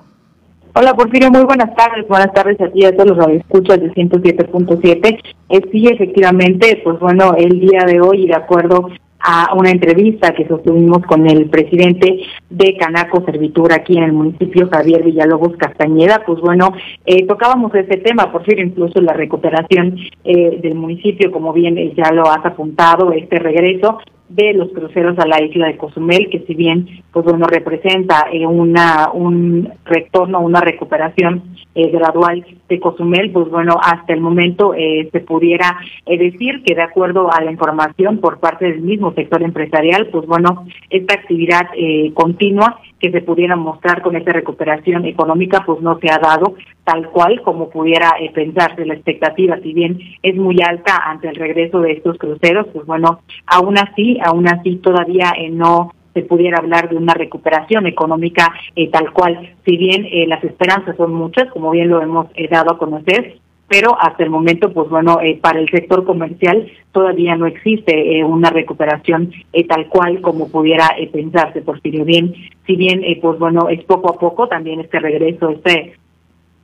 Hola Porfirio, muy buenas tardes. Buenas tardes a ti a todos los escuchas de 107.7. Eh, sí, efectivamente, pues bueno, el día de hoy, de acuerdo a una entrevista que sostuvimos con el presidente de Canaco Servitura aquí en el municipio, Javier Villalobos Castañeda, pues bueno, eh, tocábamos ese tema, por cierto, incluso la recuperación eh, del municipio, como bien ya lo has apuntado, este regreso de los cruceros a la isla de Cozumel, que si bien pues bueno representa eh, una un retorno, una recuperación eh, gradual de Cozumel, pues bueno hasta el momento eh, se pudiera decir que de acuerdo a la información por parte del mismo sector empresarial, pues bueno esta actividad continua que se pudiera mostrar con esta recuperación económica, pues no se ha dado tal cual como pudiera eh, pensarse. La expectativa, si bien es muy alta ante el regreso de estos cruceros, pues bueno, aún así, aún así todavía eh, no se pudiera hablar de una recuperación económica eh, tal cual. Si bien las esperanzas son muchas, como bien lo hemos dado a conocer, pero hasta el momento, pues bueno, eh, para el sector comercial todavía no existe eh, una recuperación eh, tal cual como pudiera pensarse, por si bien, si bien, pues bueno, es poco a poco también este regreso, este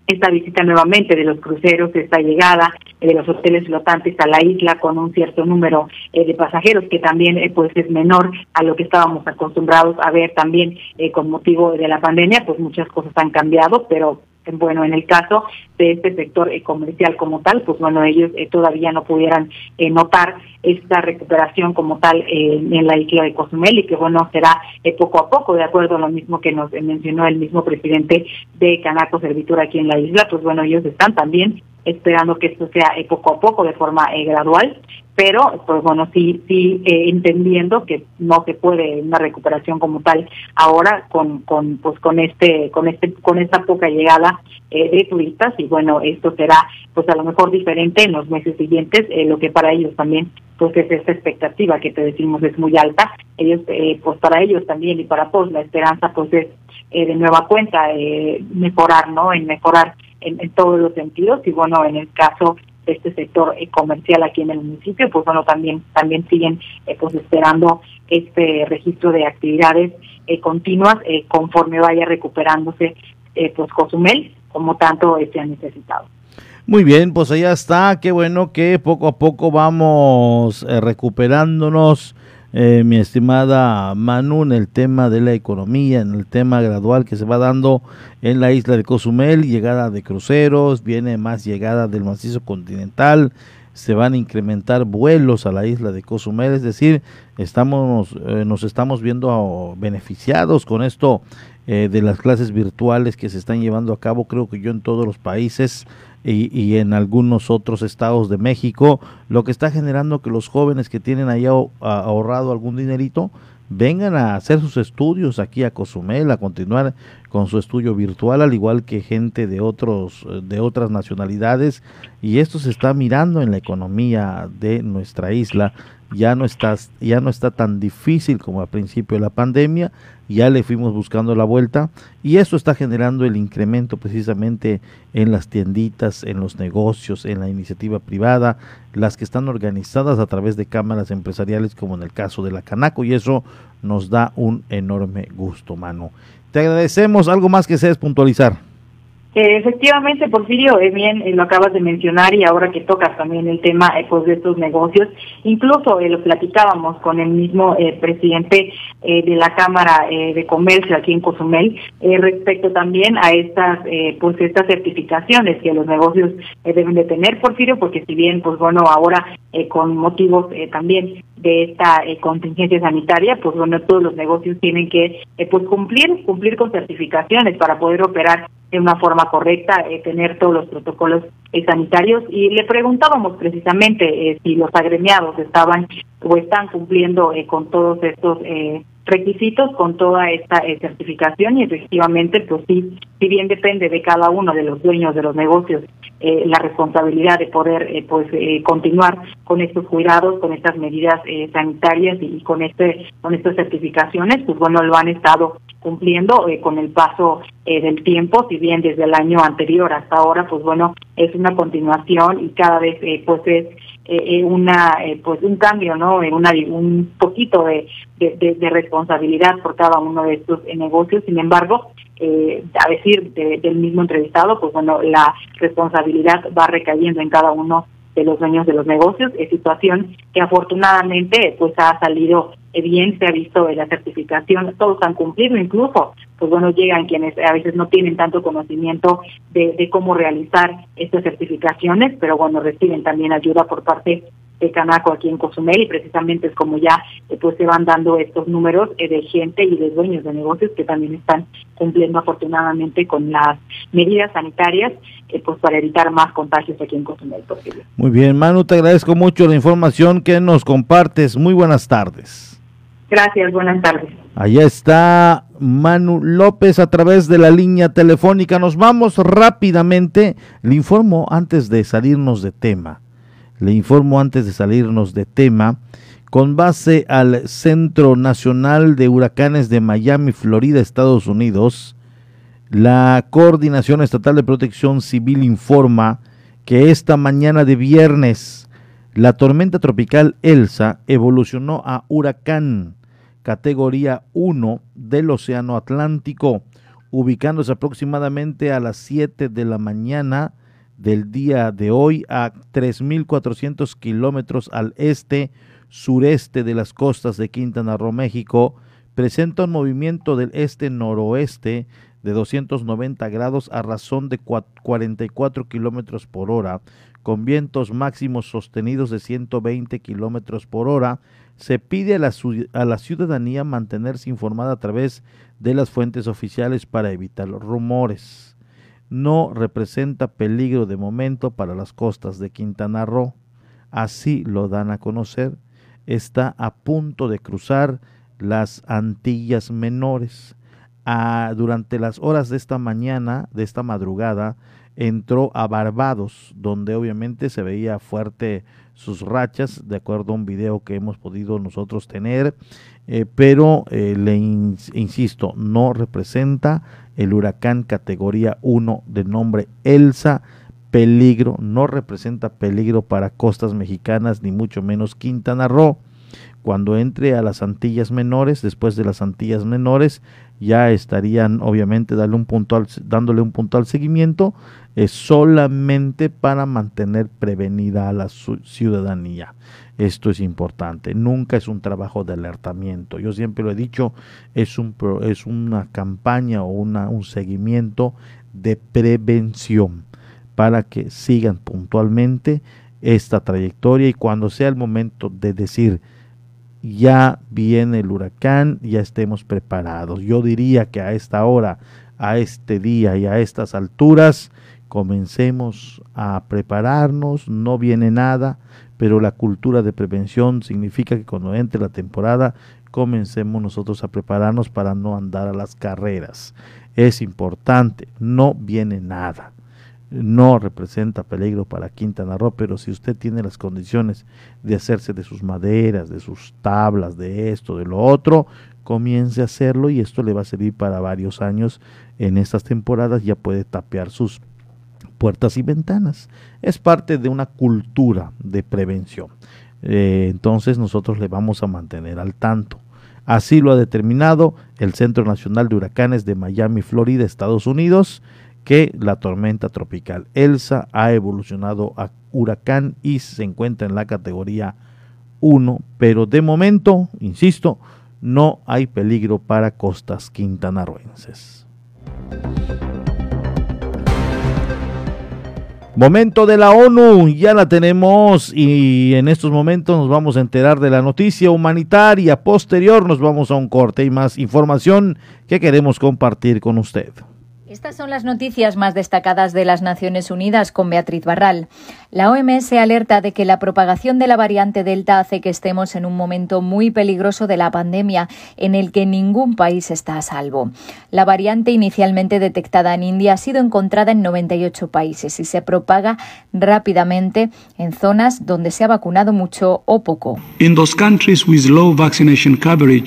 esta visita nuevamente de los cruceros, esta llegada de los hoteles flotantes a la isla con un cierto número de pasajeros que también pues es menor a lo que estábamos acostumbrados a ver también con motivo de la pandemia, pues muchas cosas han cambiado, pero bueno, en el caso de este sector eh, comercial como tal, pues bueno, ellos eh, todavía no pudieran eh, notar esta recuperación como tal en la isla de Cozumel y que bueno, será poco a poco, de acuerdo a lo mismo que nos mencionó el mismo presidente de Canaco Servitura aquí en la isla, pues bueno, ellos están también esperando que esto sea poco a poco, de forma gradual, pero pues bueno sí sí eh, entendiendo que no se puede una recuperación como tal ahora con con pues con este con este con esta poca llegada eh, de turistas. Y bueno esto será pues a lo mejor diferente en los meses siguientes eh, lo que para ellos también pues es esta expectativa que te decimos es muy alta. Ellos pues para ellos también y para todos la esperanza pues es de nueva cuenta mejorar no en mejorar en, en todos los sentidos. Y bueno en el caso este sector eh, comercial aquí en el municipio, pues bueno, también, también siguen eh, pues esperando este registro de actividades eh, continuas conforme vaya recuperándose pues Cozumel, como tanto se ha necesitado. Muy bien, pues allá está, qué bueno que poco a poco vamos recuperándonos eh, mi estimada Manu, en el tema de la economía, en el tema gradual que se va dando en la isla de Cozumel, llegada de cruceros, viene más llegada del macizo continental, se van a incrementar vuelos a la isla de Cozumel, es decir, estamos, eh, nos estamos viendo beneficiados con esto eh, de las clases virtuales que se están llevando a cabo, creo que yo en todos los países y, y, en algunos otros estados de México, lo que está generando que los jóvenes que tienen ahí ahorrado algún dinerito, vengan a hacer sus estudios aquí a Cozumel, a continuar con su estudio virtual, al igual que gente de otros de otras nacionalidades, y esto se está mirando en la economía de nuestra isla. Ya no está ya no está tan difícil como al principio de la pandemia, ya le fuimos buscando la vuelta y eso está generando el incremento precisamente en las tienditas, en los negocios, en la iniciativa privada, las que están organizadas a través de cámaras empresariales como en el caso de la Canaco y eso nos da un enorme gusto, mano. Te agradecemos, algo más que seas puntualizar. Eh, efectivamente, Porfirio, eh, bien eh, lo acabas de mencionar y ahora que tocas también el tema eh, pues, de estos negocios, incluso lo platicábamos con el mismo presidente de la Cámara de Comercio aquí en Cozumel respecto también a estas pues estas certificaciones que los negocios deben de tener, Porfirio, porque si bien pues bueno ahora con motivos también de esta contingencia sanitaria, pues bueno todos los negocios tienen que pues cumplir cumplir con certificaciones para poder operar de una forma correcta, eh, tener todos los protocolos eh, sanitarios. Y le preguntábamos precisamente eh, si los agremiados estaban o están cumpliendo con todos estos requisitos con toda esta certificación y efectivamente pues sí si bien depende de cada uno de los dueños de los negocios la responsabilidad de poder pues continuar con estos cuidados con estas medidas sanitarias y, con este con estas certificaciones pues bueno lo han estado cumpliendo eh, con el paso eh, del tiempo, si bien desde el año anterior hasta ahora, pues bueno, es una continuación y cada vez eh, pues es una pues un cambio, ¿no? Una, un poquito de, de, responsabilidad por cada uno de estos negocios. Sin embargo, a decir del mismo entrevistado, pues bueno, la responsabilidad va recayendo en cada uno de los dueños de los negocios, es situación que afortunadamente pues ha salido bien, se ha visto la certificación, todos han cumplido, incluso pues bueno, llegan quienes a veces no tienen tanto conocimiento de, de cómo realizar estas certificaciones, pero bueno, reciben también ayuda por parte de Canaco aquí en Cozumel y precisamente es como ya eh, pues se van dando estos números eh, de gente y de dueños de negocios que también están cumpliendo afortunadamente con las medidas sanitarias eh, pues para evitar más contagios aquí en Cozumel. Muy bien, Manu, te agradezco mucho la información que nos compartes. Muy buenas tardes. Gracias, buenas tardes. Allá está Manu López a través de la línea telefónica. Nos vamos rápidamente. Le informo antes de salirnos de tema le informo antes de salirnos de tema, con base al Centro Nacional de Huracanes de Miami, Florida, Estados Unidos, la Coordinación Estatal de Protección Civil informa que esta mañana de viernes la tormenta tropical Elsa evolucionó a huracán categoría 1 del Océano Atlántico, ubicándose aproximadamente a las 7 de la mañana del día de hoy a 3.400 kilómetros al este sureste de las costas de Quintana Roo, México, presenta un movimiento del este-noroeste de 290 grados a razón de 44 kilómetros por hora, con vientos máximos sostenidos de 120 kilómetros por hora. Se pide a la, a la ciudadanía mantenerse informada a través de las fuentes oficiales para evitar los rumores no representa peligro de momento para las costas de Quintana Roo. Así lo dan a conocer. Está a punto de cruzar las Antillas Menores. Durante las horas de esta mañana, de esta madrugada, entró a Barbados, donde obviamente se veía fuerte sus rachas, de acuerdo a un video que hemos podido nosotros tener, eh, pero eh, le insisto, no representa el huracán categoría 1 de nombre Elsa. Peligro, no representa peligro para costas mexicanas, ni mucho menos Quintana Roo. Cuando entre a las Antillas Menores, después de las Antillas Menores, ya estarían obviamente dándole un puntual, dándole un puntual seguimiento, es solamente para mantener prevenida a la ciudadanía. Esto es importante. Nunca es un trabajo de alertamiento. Yo siempre lo he dicho, es, es una campaña o una, un seguimiento de prevención para que sigan puntualmente esta trayectoria y cuando sea el momento de decir ya viene el huracán, ya estemos preparados. Yo diría que a esta hora, a este día y a estas alturas, comencemos a prepararnos, no viene nada, pero la cultura de prevención significa que cuando entre la temporada comencemos nosotros a prepararnos para no andar a las carreras. Es importante, no viene nada no representa peligro para Quintana Roo, pero si usted tiene las condiciones de hacerse de sus maderas, de sus tablas, de esto, de lo otro, comience a hacerlo y esto le va a servir para varios años. En estas temporadas ya puede tapear sus puertas y ventanas. Es parte de una cultura de prevención. Eh, entonces nosotros le vamos a mantener al tanto. Así lo ha determinado el Centro Nacional de Huracanes de Miami, Florida, Estados Unidos que la tormenta tropical Elsa ha evolucionado a huracán y se encuentra en la categoría 1, pero de momento, insisto, no hay peligro para costas quintanarroenses. Momento de la ONU, ya la tenemos y en estos momentos nos vamos a enterar de la noticia humanitaria. Posterior nos vamos a un corte y más información que queremos compartir con usted. Estas son las noticias más destacadas de las Naciones Unidas con Beatriz Barral. La OMS alerta de que la propagación de la variante Delta hace que estemos en un momento muy peligroso de la pandemia en el que ningún país está a salvo. La variante inicialmente detectada en India ha sido encontrada en 98 países y se propaga rápidamente en zonas donde se ha vacunado mucho o poco.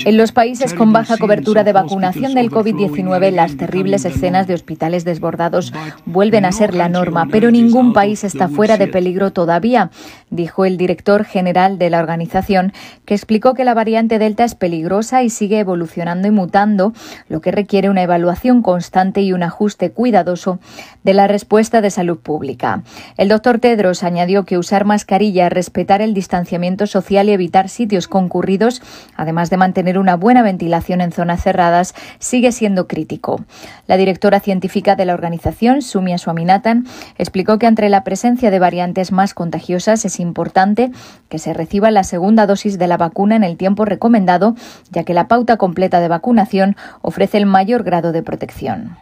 En los países con baja cobertura de vacunación del COVID-19, las terribles escenas de hospitales desbordados vuelven a ser la norma, pero ningún país está fuera de peligro todavía, dijo el director general de la organización, que explicó que la variante Delta es peligrosa y sigue evolucionando y mutando, lo que requiere una evaluación constante y un ajuste cuidadoso de la respuesta de salud pública. El doctor Tedros añadió que usar mascarilla, respetar el distanciamiento social y evitar sitios concurridos, además de mantener una buena ventilación en zonas cerradas, sigue siendo crítico. La directora científica de la organización, Sumia Swaminathan, explicó que entre la presencia de variantes más contagiosas es importante que se reciba la segunda dosis de la vacuna en el tiempo recomendado, ya que la pauta completa de vacunación ofrece el mayor grado de protección.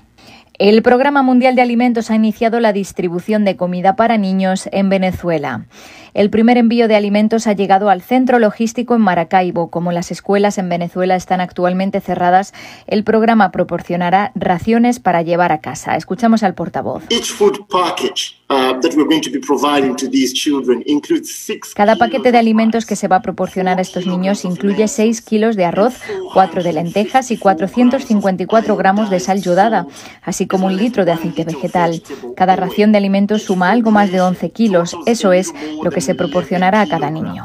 El Programa Mundial de Alimentos ha iniciado la distribución de comida para niños en Venezuela. El primer envío de alimentos ha llegado al centro logístico en Maracaibo. Como las escuelas en Venezuela están actualmente cerradas, el programa proporcionará raciones para llevar a casa. Escuchamos al portavoz. Cada paquete de alimentos que se va a proporcionar a estos niños incluye 6 kilos de arroz, 4 de lentejas y 454 gramos de sal yodada, así como un litro de aceite vegetal. Cada ración de alimentos suma algo más de 11 kilos. Eso es lo que se proporcionará a cada niño.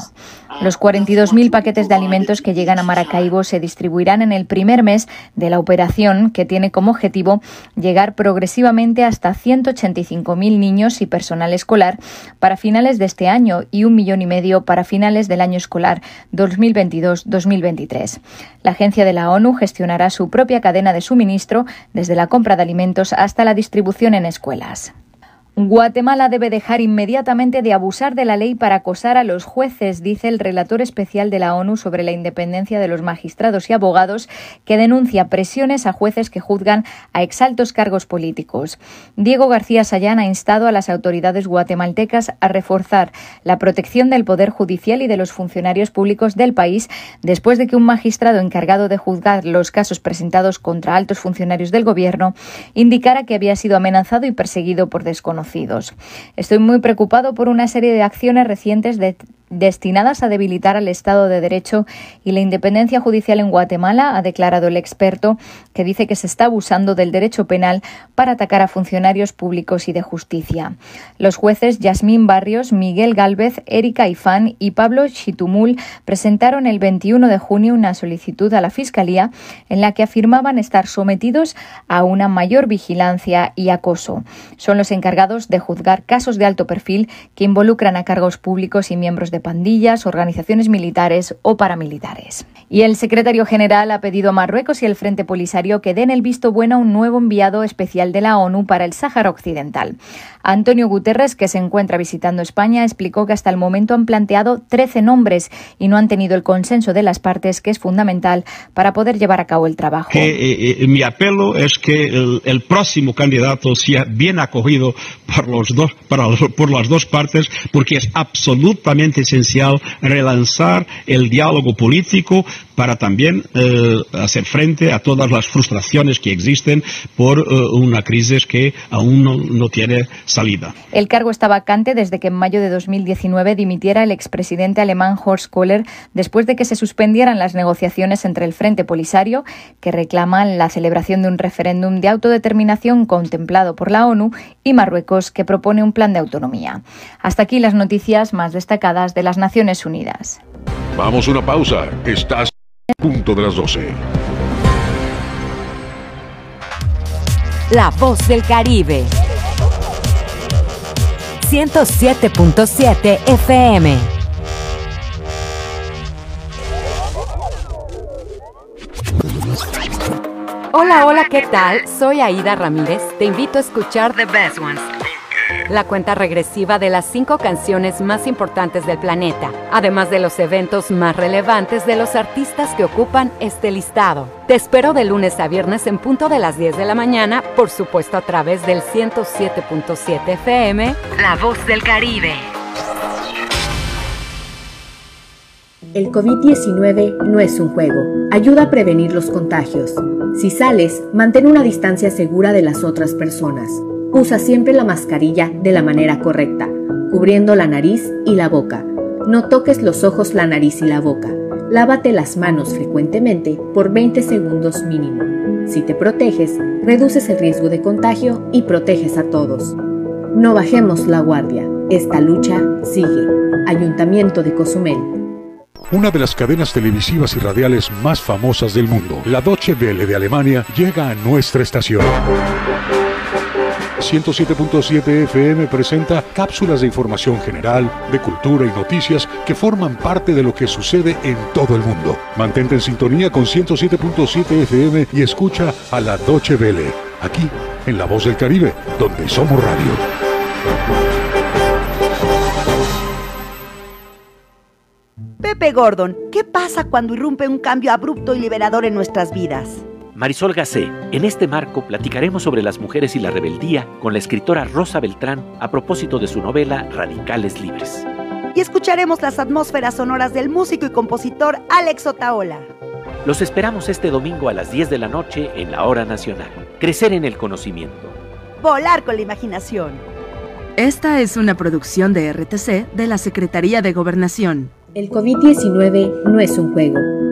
Los 42.000 paquetes de alimentos que llegan a Maracaibo se distribuirán en el primer mes de la operación, que tiene como objetivo llegar progresivamente hasta 185.000 niños y personal escolar para finales de este año y un millón y medio para finales del año escolar 2022-2023. La agencia de la ONU gestionará su propia cadena de suministro desde la compra de alimentos hasta la distribución en escuelas. Guatemala debe dejar inmediatamente de abusar de la ley para acosar a los jueces, dice el relator especial de la ONU sobre la independencia de los magistrados y abogados, que denuncia presiones a jueces que juzgan a exaltos cargos políticos. Diego García Sayán ha instado a las autoridades guatemaltecas a reforzar la protección del poder judicial y de los funcionarios públicos del país después de que un magistrado encargado de juzgar los casos presentados contra altos funcionarios del gobierno indicara que había sido amenazado y perseguido por desconocidos. Estoy muy preocupado por una serie de acciones recientes de destinadas a debilitar al Estado de Derecho y la independencia judicial en Guatemala, ha declarado el experto, que dice que se está abusando del derecho penal para atacar a funcionarios públicos y de justicia. Los jueces Yasmín Barrios, Miguel Gálvez, Erika Ifán y Pablo Chitumul presentaron el 21 de junio una solicitud a la Fiscalía en la que afirmaban estar sometidos a una mayor vigilancia y acoso. Son los encargados de juzgar casos de alto perfil que involucran a cargos públicos y miembros de pandillas, organizaciones militares o paramilitares. Y el secretario general ha pedido a Marruecos y el Frente Polisario que den el visto bueno a un nuevo enviado especial de la ONU para el Sáhara Occidental. Antonio Guterres, que se encuentra visitando España, explicó que hasta el momento han planteado 13 nombres y no han tenido el consenso de las partes, que es fundamental para poder llevar a cabo el trabajo. Eh, eh, mi apelo es que el, próximo candidato sea bien acogido por, por las dos partes, porque es absolutamente esencial relanzar el diálogo político para también eh, hacer frente a todas las frustraciones que existen por una crisis que aún no, no tiene salida. El cargo está vacante desde que en mayo de 2019 dimitiera el expresidente alemán Horst Kohler después de que se suspendieran las negociaciones entre el Frente Polisario, que reclaman la celebración de un referéndum de autodeterminación contemplado por la ONU, y Marruecos, que propone un plan de autonomía. Hasta aquí las noticias más destacadas de las Naciones Unidas. Vamos a una pausa. Estás punto de las 12. La voz del Caribe. 107.7 FM. Hola, hola, ¿qué tal? Soy Aida Ramírez. Te invito a escuchar The Best Ones la cuenta regresiva de las cinco canciones más importantes del planeta, además de los eventos más relevantes de los artistas que ocupan este listado. Te espero de lunes a viernes en punto de las 10 de la mañana, por supuesto a través del 107.7 FM, La Voz del Caribe. El COVID-19 no es un juego. Ayuda a prevenir los contagios. Si sales, mantén una distancia segura de las otras personas. Usa siempre la mascarilla de la manera correcta, cubriendo la nariz y la boca. No toques los ojos, la nariz y la boca. Lávate las manos frecuentemente por 20 segundos mínimo. Si te proteges, reduces el riesgo de contagio y proteges a todos. No bajemos la guardia. Esta lucha sigue. Ayuntamiento de Cozumel. Una de las cadenas televisivas y radiales más famosas del mundo, la Deutsche Welle de Alemania, llega a nuestra estación. 107.7 FM presenta cápsulas de información general, de cultura y noticias que forman parte de lo que sucede en todo el mundo. Mantente en sintonía con 107.7 FM y escucha a la Doche Vele, aquí en La Voz del Caribe, donde somos radio. Pepe Gordon, ¿qué pasa cuando irrumpe un cambio abrupto y liberador en nuestras vidas? Marisol Gacé, en este marco platicaremos sobre las mujeres y la rebeldía con la escritora Rosa Beltrán a propósito de su novela Radicales Libres. Y escucharemos las atmósferas sonoras del músico y compositor Alex Otaola. Los esperamos este domingo a las 10 de la noche en la Hora Nacional. Crecer en el conocimiento. Volar con la imaginación. Esta es una producción de RTC de la Secretaría de Gobernación. El COVID-19 no es un juego.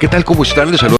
¿Qué tal? ¿Cómo están? Les saludo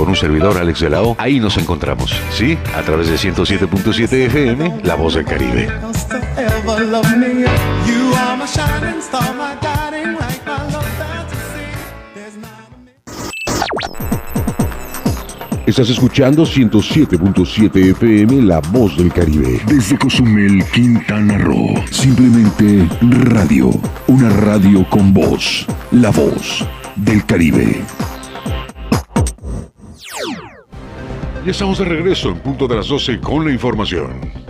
con un servidor Alex de la. Ahí nos encontramos, ¿sí? A través de 107.7 FM, La Voz del Caribe. Estás escuchando 107.7 FM La Voz del Caribe. Desde Cozumel, Quintana Roo. Simplemente radio. Una radio con voz. La Voz del Caribe. Ya estamos de regreso en punto de las 12 con la información.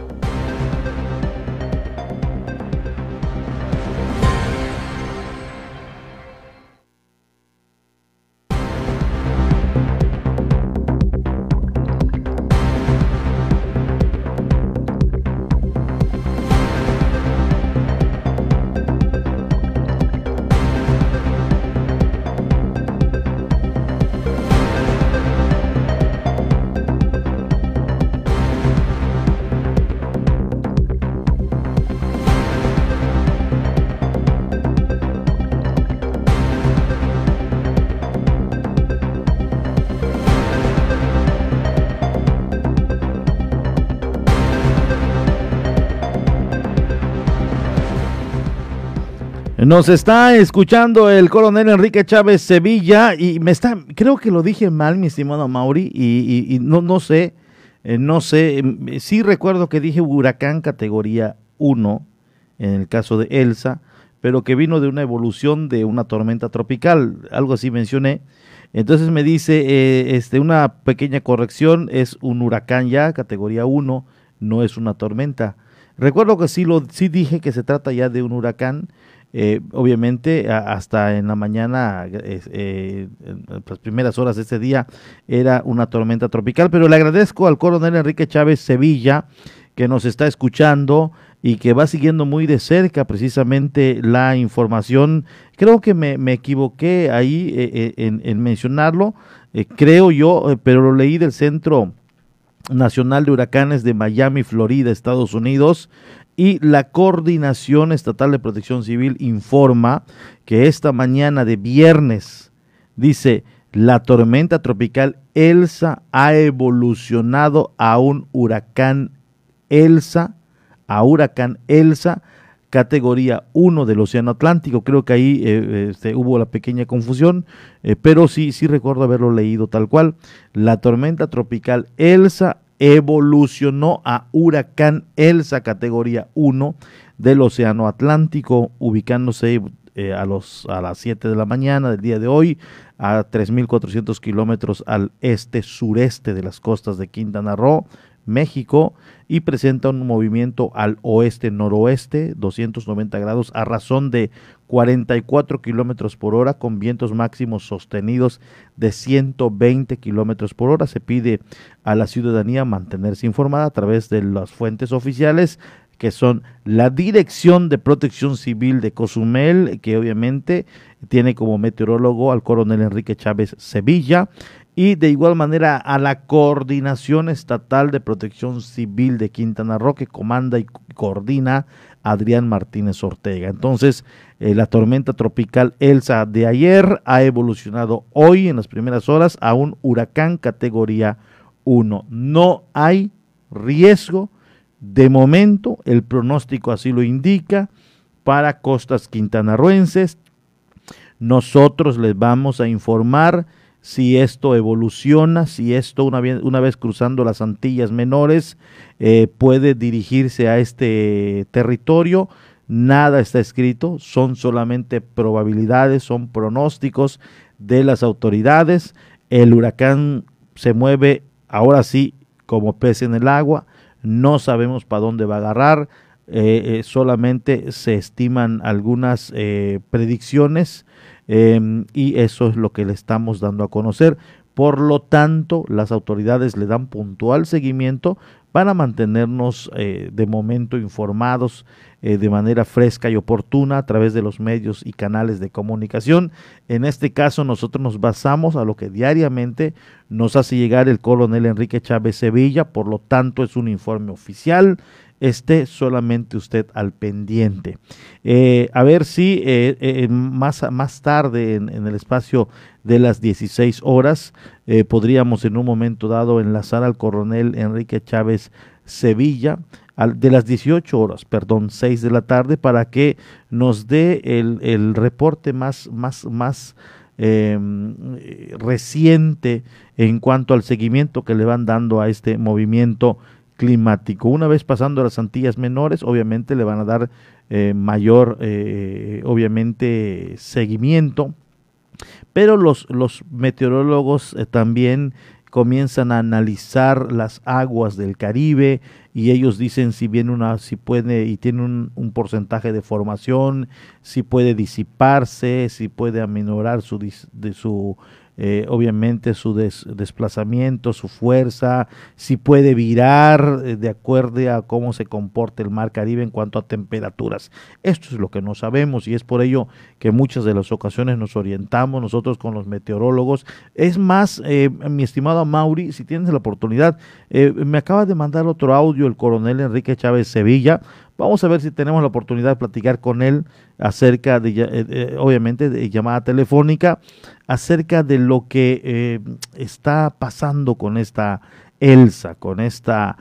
Nos está escuchando el coronel Enrique Chávez Sevilla y me está, creo que lo dije mal, mi estimado Mauri, y, no, no sé, eh, no sé, em, sí recuerdo que dije huracán categoría 1 en el caso de Elsa, pero que vino de una evolución de una tormenta tropical, algo así mencioné. Entonces me dice, eh, este, una pequeña corrección, es un huracán ya, categoría 1, no es una tormenta. Recuerdo que sí, lo, sí dije que se trata ya de un huracán, eh, obviamente hasta en la mañana, eh, las primeras horas de ese día, era una tormenta tropical, pero le agradezco al coronel Enrique Chávez Sevilla que nos está escuchando y que va siguiendo muy de cerca precisamente la información. Creo que me, equivoqué ahí eh, en, en, mencionarlo, creo yo, pero lo leí del Centro Nacional de Huracanes de Miami, Florida, Estados Unidos, y la Coordinación Estatal de Protección Civil informa que esta mañana de viernes, dice, la tormenta tropical Elsa ha evolucionado a un huracán Elsa, a huracán Elsa, categoría 1 del Océano Atlántico. Creo que ahí eh, este, hubo la pequeña confusión, eh, pero sí, sí recuerdo haberlo leído tal cual. La tormenta tropical Elsa evolucionó a huracán Elsa categoría 1 del Océano Atlántico, ubicándose eh, a, los, a las 7 de la mañana del día de hoy a 3.400 kilómetros al este-sureste de las costas de Quintana Roo, México, y presenta un movimiento al oeste-noroeste, 290 grados, a razón de 44 kilómetros por hora, con vientos máximos sostenidos de 120 kilómetros por hora. Se pide a la ciudadanía mantenerse informada a través de las fuentes oficiales que son la Dirección de Protección Civil de Cozumel, que obviamente tiene como meteorólogo al coronel Enrique Chávez Sevilla, y de igual manera a la Coordinación Estatal de Protección Civil de Quintana Roo, que comanda y coordina Adrián Martínez Ortega. Entonces, eh, la tormenta tropical Elsa de ayer ha evolucionado hoy en las primeras horas a un huracán categoría 1. No hay riesgo de momento, el pronóstico así lo indica, para costas quintanarruenses. Nosotros les vamos a informar si esto evoluciona, si esto una vez, cruzando las Antillas menores eh, puede dirigirse a este territorio. Nada está escrito, son solamente probabilidades, son pronósticos de las autoridades. El huracán se mueve ahora sí como pez en el agua, no sabemos para dónde va a agarrar, eh, eh, solamente se estiman algunas predicciones Em, y eso es lo que le estamos dando a conocer. Por lo tanto, las autoridades le dan puntual seguimiento para mantenernos eh, de momento informados eh, de manera fresca y oportuna a través de los medios y canales de comunicación. En este caso, nosotros nos basamos a lo que diariamente nos hace llegar el coronel Enrique Chávez Sevilla, por lo tanto es un informe oficial, esté solamente usted al pendiente. Eh, a ver si eh, eh, más, más tarde en, el espacio de las 16 horas podríamos en un momento dado enlazar al coronel Enrique Chávez Sevilla de las 18 horas, perdón, 6 de la tarde para que nos dé el, reporte más, más, más em, reciente en cuanto al seguimiento que le van dando a este movimiento climático. Una vez pasando a las Antillas menores, obviamente le van a dar eh, mayor, eh, obviamente, seguimiento, pero los, los meteorólogos eh, también comienzan a analizar las aguas del Caribe y ellos dicen si viene una, si puede y tiene un, un porcentaje de formación, si puede disiparse, si puede aminorar su, de su eh, obviamente su desplazamiento, su fuerza, si puede virar eh, de acuerdo a cómo se comporta el mar Caribe en cuanto a temperaturas. Esto es lo que no sabemos y es por ello que muchas de las ocasiones nos orientamos nosotros con los meteorólogos. Es más, eh, mi estimado Mauri, si tienes la oportunidad, me acaba de mandar otro audio el coronel Enrique Chávez Sevilla Vamos a ver si tenemos la oportunidad de platicar con él acerca de, eh, eh, obviamente, de llamada telefónica, acerca de lo que eh, está pasando con esta Elsa, con esta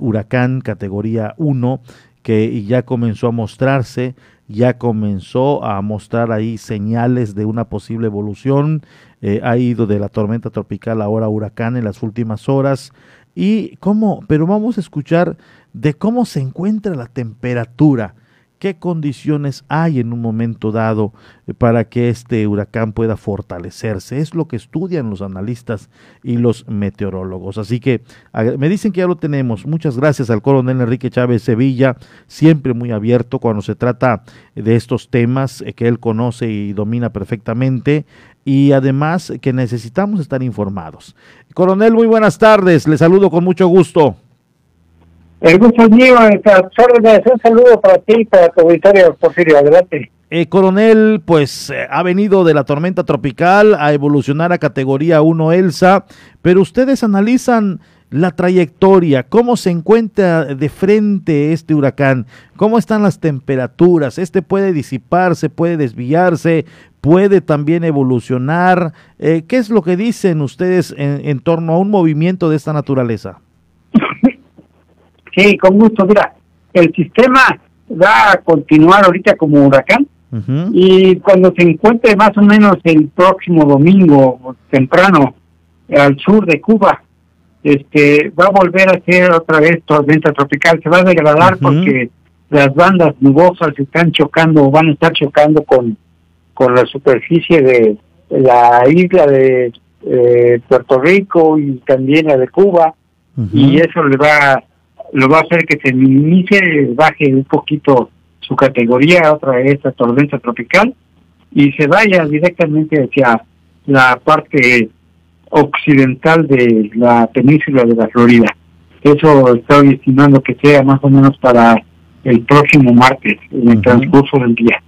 huracán categoría 1 que ya comenzó a mostrarse ya comenzó a mostrar ahí señales de una posible evolución. Eh, ha ido de la tormenta tropical ahora huracán en las últimas horas. Y cómo, pero vamos a escuchar de cómo se encuentra la temperatura qué condiciones hay en un momento dado eh, para que este huracán pueda fortalecerse. Es lo que estudian los analistas y los meteorólogos. Así que me dicen que ya lo tenemos. Muchas gracias al coronel Enrique Chávez Sevilla, siempre muy abierto cuando se trata de estos temas eh, que él conoce y domina perfectamente y además que necesitamos estar informados. Coronel, muy buenas tardes. Le saludo con mucho gusto. El gusto es mío, un saludo para ti y para tu auditorio, Porfirio, adelante. Eh, coronel, pues eh, ha venido de la tormenta tropical a evolucionar a categoría 1 Elsa, pero ustedes analizan la trayectoria, cómo se encuentra de frente este huracán, cómo están las temperaturas, este puede disiparse, puede desviarse, puede también evolucionar. Eh, ¿Qué es lo que dicen ustedes en torno a un movimiento de esta naturaleza? Sí, con gusto. Mira, el sistema va a continuar ahorita como huracán y cuando se encuentre más o menos el próximo domingo temprano al sur de Cuba, este va a volver a ser otra vez tormenta tropical. Se va a degradar porque las bandas nubosas están chocando, van a estar chocando con, con la superficie de la isla de eh, Puerto Rico y también la de Cuba y eso le va lo va a hacer que se minimice, baje un poquito su categoría otra vez a tormenta tropical y se vaya directamente hacia la parte occidental de la península de la Florida. Eso estoy estimando que sea más o menos para el próximo martes, en el transcurso del día.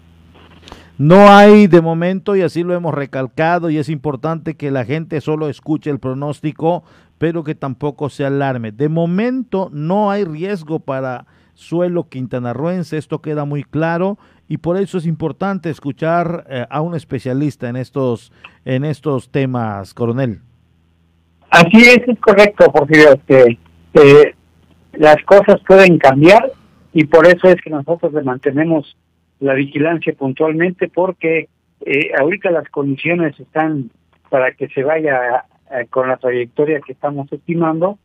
No hay de momento, y así lo hemos recalcado, y es importante que la gente solo escuche el pronóstico, pero que tampoco se alarme. De momento no hay riesgo para suelo quintanarroense, esto queda muy claro, y por eso es importante escuchar eh, a un especialista en estos, en estos temas, coronel. Así es, es correcto, este, eh, las cosas pueden cambiar y por eso es que nosotros le mantenemos la vigilancia puntualmente porque eh, ahorita las condiciones están para que se vaya eh, con la trayectoria que estamos estimando,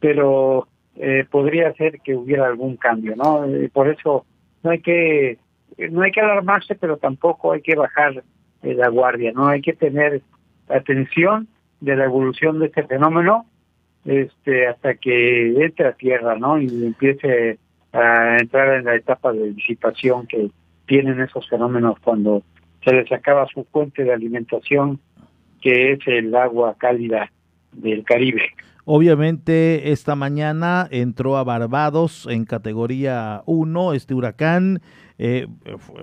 pero eh, podría ser que hubiera algún cambio, ¿no? por eso no hay que no hay que alarmarse, pero tampoco hay que bajar la guardia, no hay que tener atención de la evolución de este fenómeno este hasta que entre a tierra, ¿no? Y empiece a entrar en la etapa de disipación que tienen esos fenómenos cuando se les acaba su fuente de alimentación, que es el agua cálida del Caribe. Obviamente esta mañana entró a Barbados en categoría 1 este huracán eh,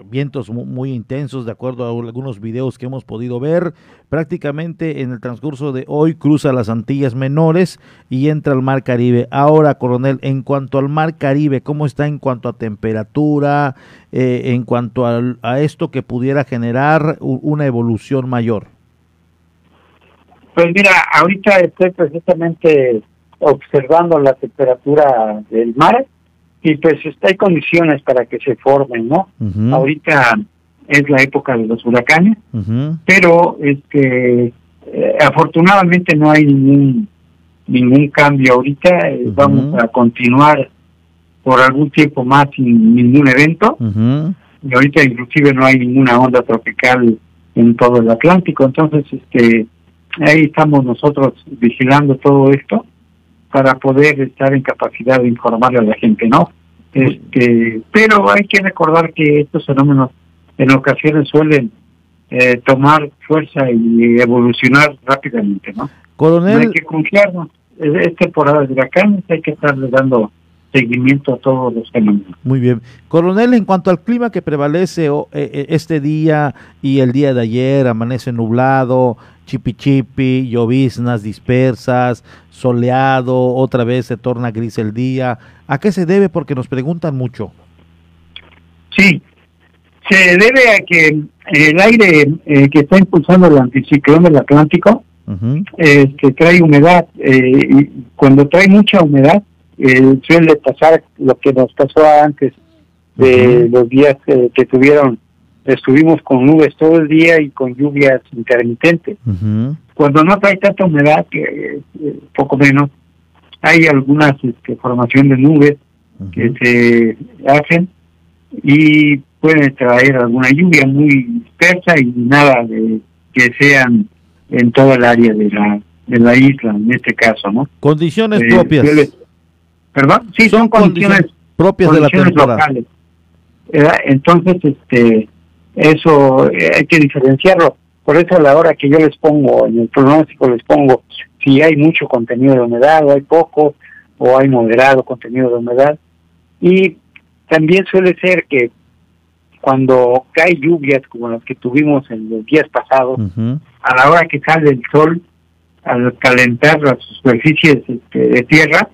vientos muy, intensos, de acuerdo a algunos videos que hemos podido ver. Prácticamente en el transcurso de hoy cruza las Antillas Menores y entra al Mar Caribe. Ahora, coronel, en cuanto al Mar Caribe, ¿cómo está en cuanto a temperatura, eh, en cuanto a, esto que pudiera generar una evolución mayor? Pues mira, ahorita estoy precisamente observando la temperatura del mar y pues hay condiciones para que se formen, ¿no? Ahorita es la época de los huracanes, pero este eh, afortunadamente no hay ningún ningún cambio ahorita, eh, vamos a continuar por algún tiempo más sin ningún evento. Y ahorita inclusive no hay ninguna onda tropical en todo el Atlántico, entonces este ahí estamos nosotros vigilando todo esto para poder estar en capacidad de informarle a la gente, ¿no? Este, pero hay que recordar que estos fenómenos en ocasiones suelen eh, tomar fuerza y evolucionar rápidamente, ¿no? Coronel, hay que confiarnos. Es, temporada de huracanes, hay que estarle dando seguimiento a todos los fenómenos. Muy bien. Coronel, en cuanto al clima que prevalece eh, eh, este día y el día de ayer, amanece nublado, chipi chipi, lloviznas dispersas, soleado, otra vez se torna gris el día. ¿A qué se debe? Porque nos preguntan mucho. Sí, se debe a que el aire eh, que está impulsando el anticiclón del Atlántico, eh, que trae humedad, eh, y cuando trae mucha humedad, suele pasar lo que nos pasó antes de los días eh, que tuvieron, estuvimos con nubes todo el día y con lluvias intermitentes. Cuando no hay tanta humedad, que eh, poco menos, hay algunas este, formación de nubes que se hacen y pueden traer alguna lluvia muy dispersa y nada de que sean en toda el área de la de la isla en este caso, ¿no? Condiciones eh, propias. ¿Perdón? Sí, son, condiciones, propias de la temporada. locales. Entonces, este, eso eh, hay que diferenciarlo. Por eso a la hora que yo les pongo, en el pronóstico les pongo si hay mucho contenido de humedad o hay poco, o hay moderado contenido de humedad. Y también suele ser que cuando cae lluvias como las que tuvimos en los días pasados, a la hora que sale el sol, al calentar las superficies este, de tierra,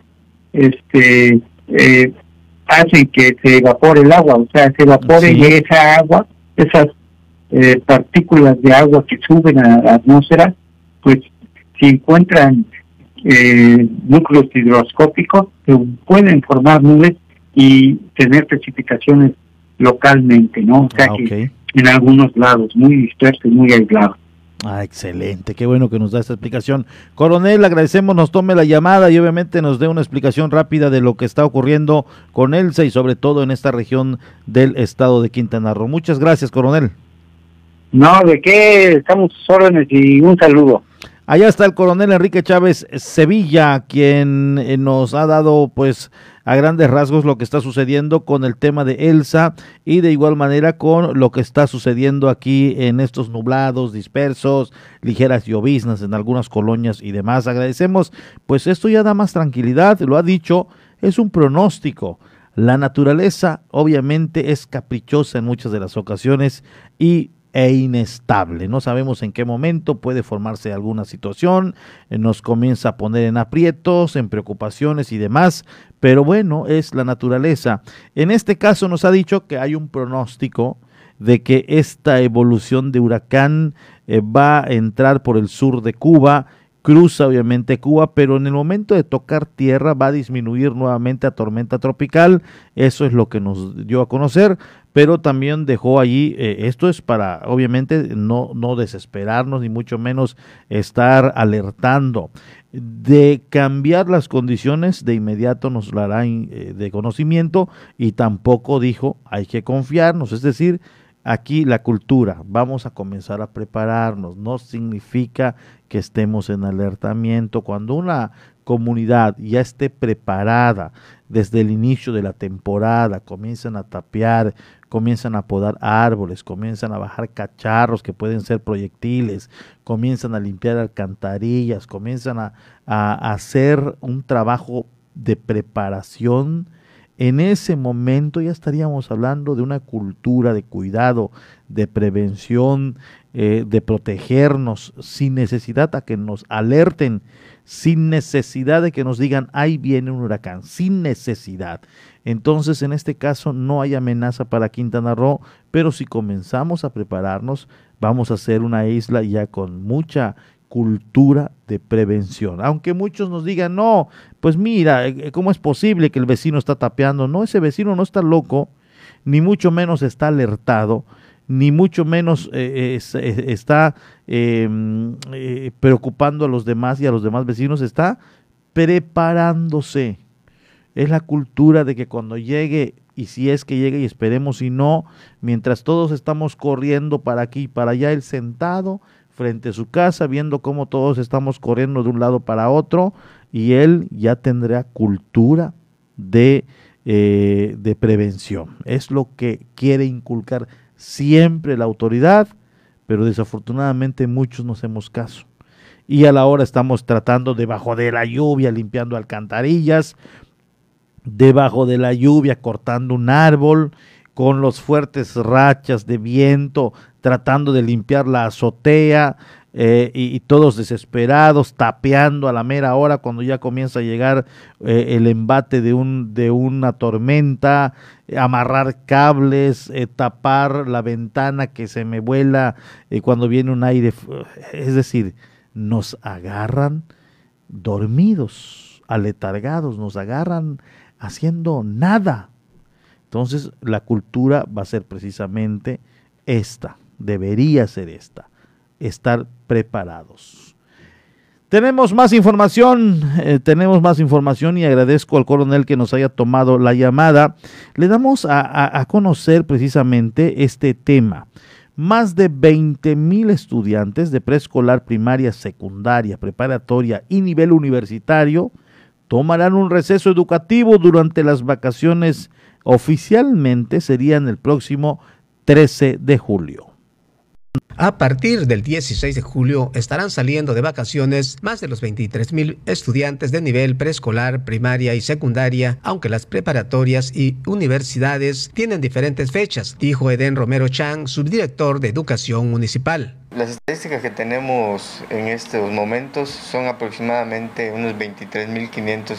este eh, hacen que se evapore el agua, o sea, se evapore y esa agua, esas eh, partículas de agua que suben a la atmósfera, pues si encuentran eh, núcleos hidroscópicos, se pueden formar nubes y tener precipitaciones localmente, ¿no? O sea ah, que en algunos lados, muy dispersos, muy aislados. Ah, excelente, qué bueno que nos da esta explicación. Coronel, agradecemos, nos tome la llamada y obviamente nos dé una explicación rápida de lo que está ocurriendo con Elsa y sobre todo en esta región del estado de Quintana Roo. Muchas gracias, coronel. No, de qué, estamos órdenes y un saludo. Allá está el coronel Enrique Chávez Sevilla, quien eh, nos ha dado pues a grandes rasgos lo que está sucediendo con el tema de Elsa y de igual manera con lo que está sucediendo aquí en estos nublados dispersos, ligeras lloviznas en algunas colonias y demás. Agradecemos, pues esto ya da más tranquilidad, lo ha dicho, es un pronóstico. La naturaleza obviamente es caprichosa en muchas de las ocasiones y e inestable. No sabemos en qué momento puede formarse alguna situación, eh, nos comienza a poner en aprietos, en preocupaciones y demás, pero bueno, es la naturaleza. En este caso nos ha dicho que hay un pronóstico de que esta evolución de huracán eh, va a entrar por el sur de Cuba cruza obviamente Cuba, pero en el momento de tocar tierra va a disminuir nuevamente a tormenta tropical, eso es lo que nos dio a conocer, pero también dejó allí, eh, esto es para obviamente no, no desesperarnos ni mucho menos estar alertando. De cambiar las condiciones, de inmediato nos lo hará eh, de conocimiento y tampoco dijo hay que confiarnos, es decir, aquí la cultura, vamos a comenzar a prepararnos, no significa que estemos en alertamiento. Cuando una comunidad ya esté preparada desde el inicio de la temporada, comienzan a tapear, comienzan a podar árboles, comienzan a bajar cacharros que pueden ser proyectiles, comienzan a limpiar alcantarillas, comienzan a, a hacer un trabajo de preparación en ese momento ya estaríamos hablando de una cultura de cuidado, de prevención, eh, de protegernos sin necesidad a que nos alerten, sin necesidad de que nos digan, ahí viene un huracán, sin necesidad. Entonces, en este caso no hay amenaza para Quintana Roo, pero si comenzamos a prepararnos, vamos a ser una isla ya con mucha cultura de prevención. Aunque muchos nos digan, no, pues mira, eh, ¿cómo es posible que el vecino está tapeando? No, ese vecino no está loco, ni mucho menos está alertado, ni mucho menos eh, eh, está em, preocupando a los demás y a los demás vecinos, está preparándose. Es la cultura de que cuando llegue, y si es que llegue y esperemos si no, mientras todos estamos corriendo para aquí y para allá, el sentado frente a su casa, viendo cómo todos estamos corriendo de un lado para otro, y él ya tendrá cultura de, eh, de prevención. Es lo que quiere inculcar siempre la autoridad, pero desafortunadamente muchos no hacemos caso. Y a la hora estamos tratando debajo de la lluvia, limpiando alcantarillas, debajo de la lluvia cortando un árbol, con los fuertes rachas de viento, tratando de limpiar la azotea eh, y, todos desesperados, tapeando a la mera hora cuando ya comienza a llegar eh, el embate de, un, de una tormenta, amarrar cables, eh, tapar la ventana que se me vuela cuando viene un aire. Es decir, nos agarran dormidos, aletargados, nos agarran haciendo nada Entonces, la cultura va a ser precisamente esta, debería ser esta, estar preparados. Tenemos más información, eh, tenemos más información y agradezco al coronel que nos haya tomado la llamada. Le damos a, a conocer precisamente este tema. Más de 20 mil estudiantes de preescolar, primaria, secundaria, preparatoria y nivel universitario tomarán un receso educativo durante las vacaciones oficialmente serían el próximo 13 de julio. A partir del 16 de julio estarán saliendo de vacaciones más de los 23 mil estudiantes de nivel preescolar, primaria y secundaria, aunque las preparatorias y universidades tienen diferentes fechas, dijo Eden Romero Chang, subdirector de Educación Municipal. Las estadísticas que tenemos en estos momentos son aproximadamente unos 23.500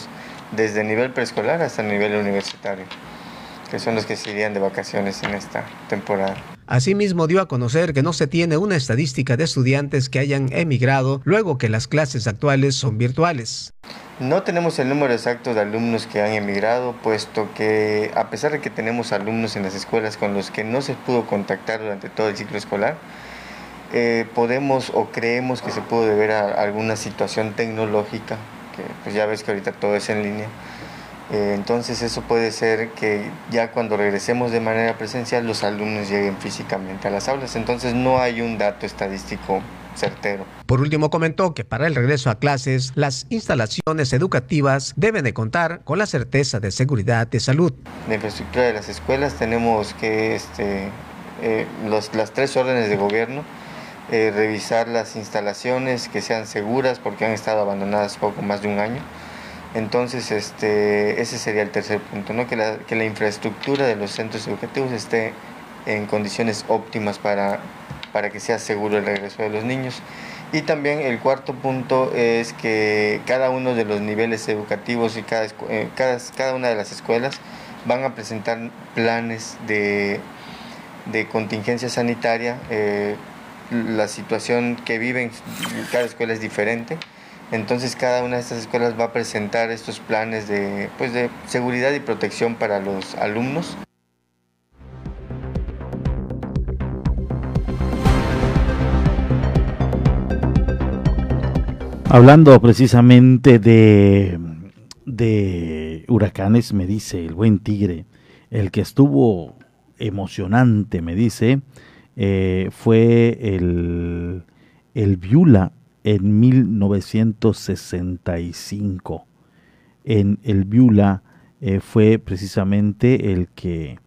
desde nivel preescolar hasta el nivel universitario, que son los que se irían de vacaciones en esta temporada. Asimismo, dio a conocer que no se tiene una estadística de estudiantes que hayan emigrado luego que las clases actuales son virtuales. No tenemos el número exacto de alumnos que han emigrado, puesto que a pesar de que tenemos alumnos en las escuelas con los que no se pudo contactar durante todo el ciclo escolar, eh, podemos o creemos que se pudo deber a alguna situación tecnológica, que pues ya ves que ahorita todo es en línea, eh, entonces eso puede ser que ya cuando regresemos de manera presencial los alumnos lleguen físicamente a las aulas. Entonces no hay un dato estadístico certero. Por último comentó que para el regreso a clases las instalaciones educativas deben de contar con la certeza de seguridad de salud. La infraestructura de las escuelas tenemos que este, eh, las tres órdenes de gobierno eh, revisar las instalaciones que sean seguras porque han estado abandonadas poco más de un año entonces, este, ese sería el tercer punto, ¿no? que, la, que la infraestructura de los centros educativos esté en condiciones óptimas para, para que sea seguro el regreso de los niños. Y también el cuarto punto es que cada uno de los niveles educativos y cada, eh, cada, cada una de las escuelas van a presentar planes de, de contingencia sanitaria. Eh, la situación que viven cada escuela es diferente entonces cada una de estas escuelas va a presentar estos planes de, pues de seguridad y protección para los alumnos. Hablando precisamente de, de huracanes, me dice el buen tigre, el que estuvo emocionante, me dice, eh, fue el, el Viula en 1965. En el Viula eh, fue precisamente el que,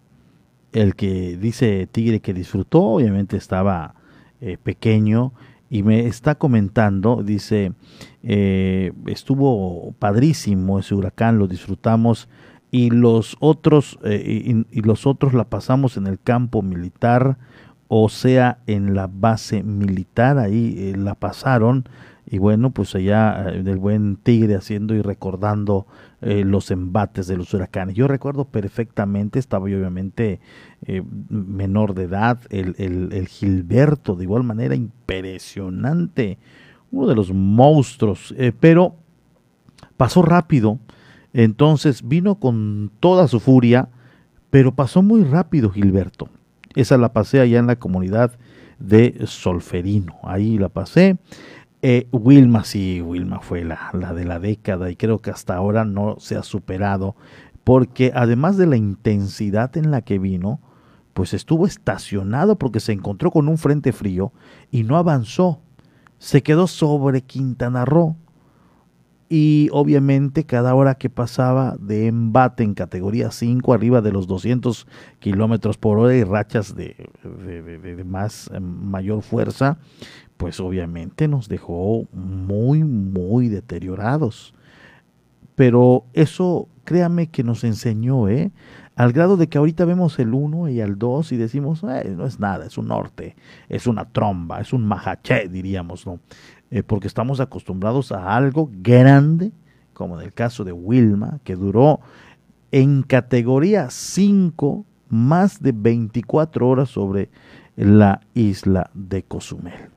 el que dice Tigre que disfrutó, obviamente estaba eh, pequeño y me está comentando, dice, eh, estuvo padrísimo ese huracán, lo disfrutamos y los otros y, y, los otros la pasamos en el campo militar o sea en la base militar, ahí eh, la pasaron y bueno, pues allá eh, del buen Tigre haciendo y recordando eh, los embates de los huracanes. Yo recuerdo perfectamente, estaba yo obviamente menor de edad, el, el, Gilberto, de igual manera impresionante, uno de los monstruos, pero pasó rápido, entonces vino con toda su furia, pero pasó muy rápido Gilberto. Esa la pasé allá en la comunidad de Solferino. Ahí la pasé. Eh, Wilma, sí, Wilma fue la, la de la década y creo que hasta ahora no se ha superado porque además de la intensidad en la que vino, pues estuvo estacionado porque se encontró con un frente frío y no avanzó. Se quedó sobre Quintana Roo y obviamente cada hora que pasaba de embate en categoría 5 arriba de los 200 kilómetros por hora y rachas de, de, más em, mayor fuerza pues obviamente nos dejó muy muy deteriorados pero eso créame que nos enseñó eh al grado de que ahorita vemos el 1 y el 2 y decimos, eh, no es nada, es un norte, es una tromba, es un majaché, diríamos, ¿no? Eh, porque estamos acostumbrados a algo grande, como en el caso de Wilma, que duró en categoría 5 más de 24 horas sobre la isla de Cozumel.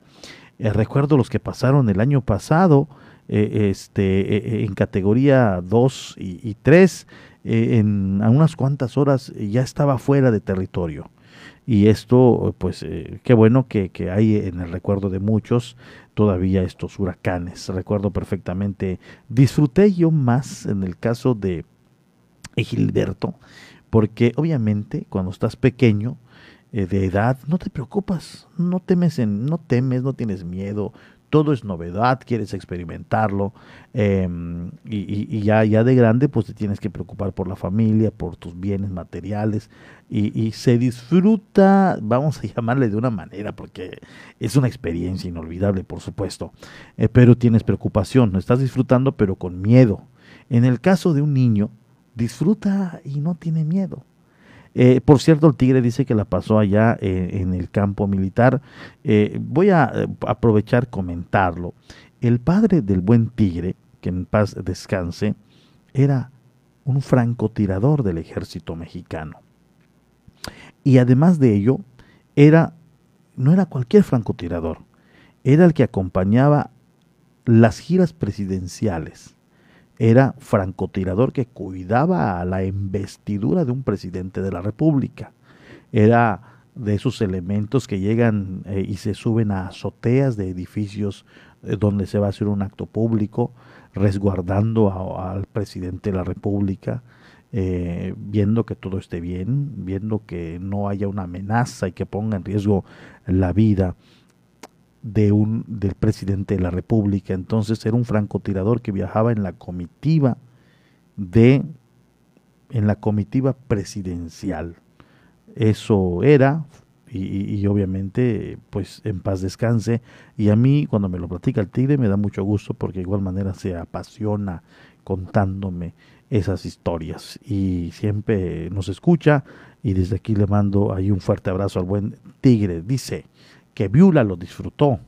Eh, recuerdo los que pasaron el año pasado eh, este, en categoría 2 y, y 3 eh, en a unas cuantas horas ya estaba fuera de territorio. Y esto, pues, eh, qué bueno que, hay en el recuerdo de muchos todavía estos huracanes. Recuerdo perfectamente, disfruté yo más en el caso de Gilberto, porque obviamente cuando estás pequeño, eh, de edad, no te preocupas, no temes, en, no temes, no tienes miedo, todo es novedad, quieres experimentarlo em, y, ya, ya de grande pues te tienes que preocupar por la familia, por tus bienes materiales y, se disfruta, vamos a llamarle de una manera porque es una experiencia inolvidable por supuesto, eh, pero tienes preocupación, estás disfrutando pero con miedo. En el caso de un niño, disfruta y no tiene miedo. Eh, por cierto, el Tigre dice que la pasó allá eh, en el campo militar. Eh, voy a aprovechar comentarlo. El padre del buen Tigre, que en paz descanse, era un francotirador del ejército mexicano. Y además de ello, era no era cualquier francotirador, era el que acompañaba las giras presidenciales era francotirador que cuidaba a la investidura de un presidente de la República. Era de esos elementos que llegan eh, y se suben a azoteas de edificios eh, donde se va a hacer un acto público, resguardando al presidente de la República, eh, viendo que todo esté bien, viendo que no haya una amenaza y que ponga en riesgo la vida de un, del presidente de la República. Entonces era un francotirador que viajaba en la comitiva de en la comitiva presidencial. Eso era, y, obviamente, pues en paz descanse. Y a mí, cuando me lo platica el tigre, me da mucho gusto porque de igual manera se apasiona contándome esas historias. Y siempre nos escucha. Y desde aquí le mando ahí un fuerte abrazo al buen tigre. Dice, que Viula lo disfrutó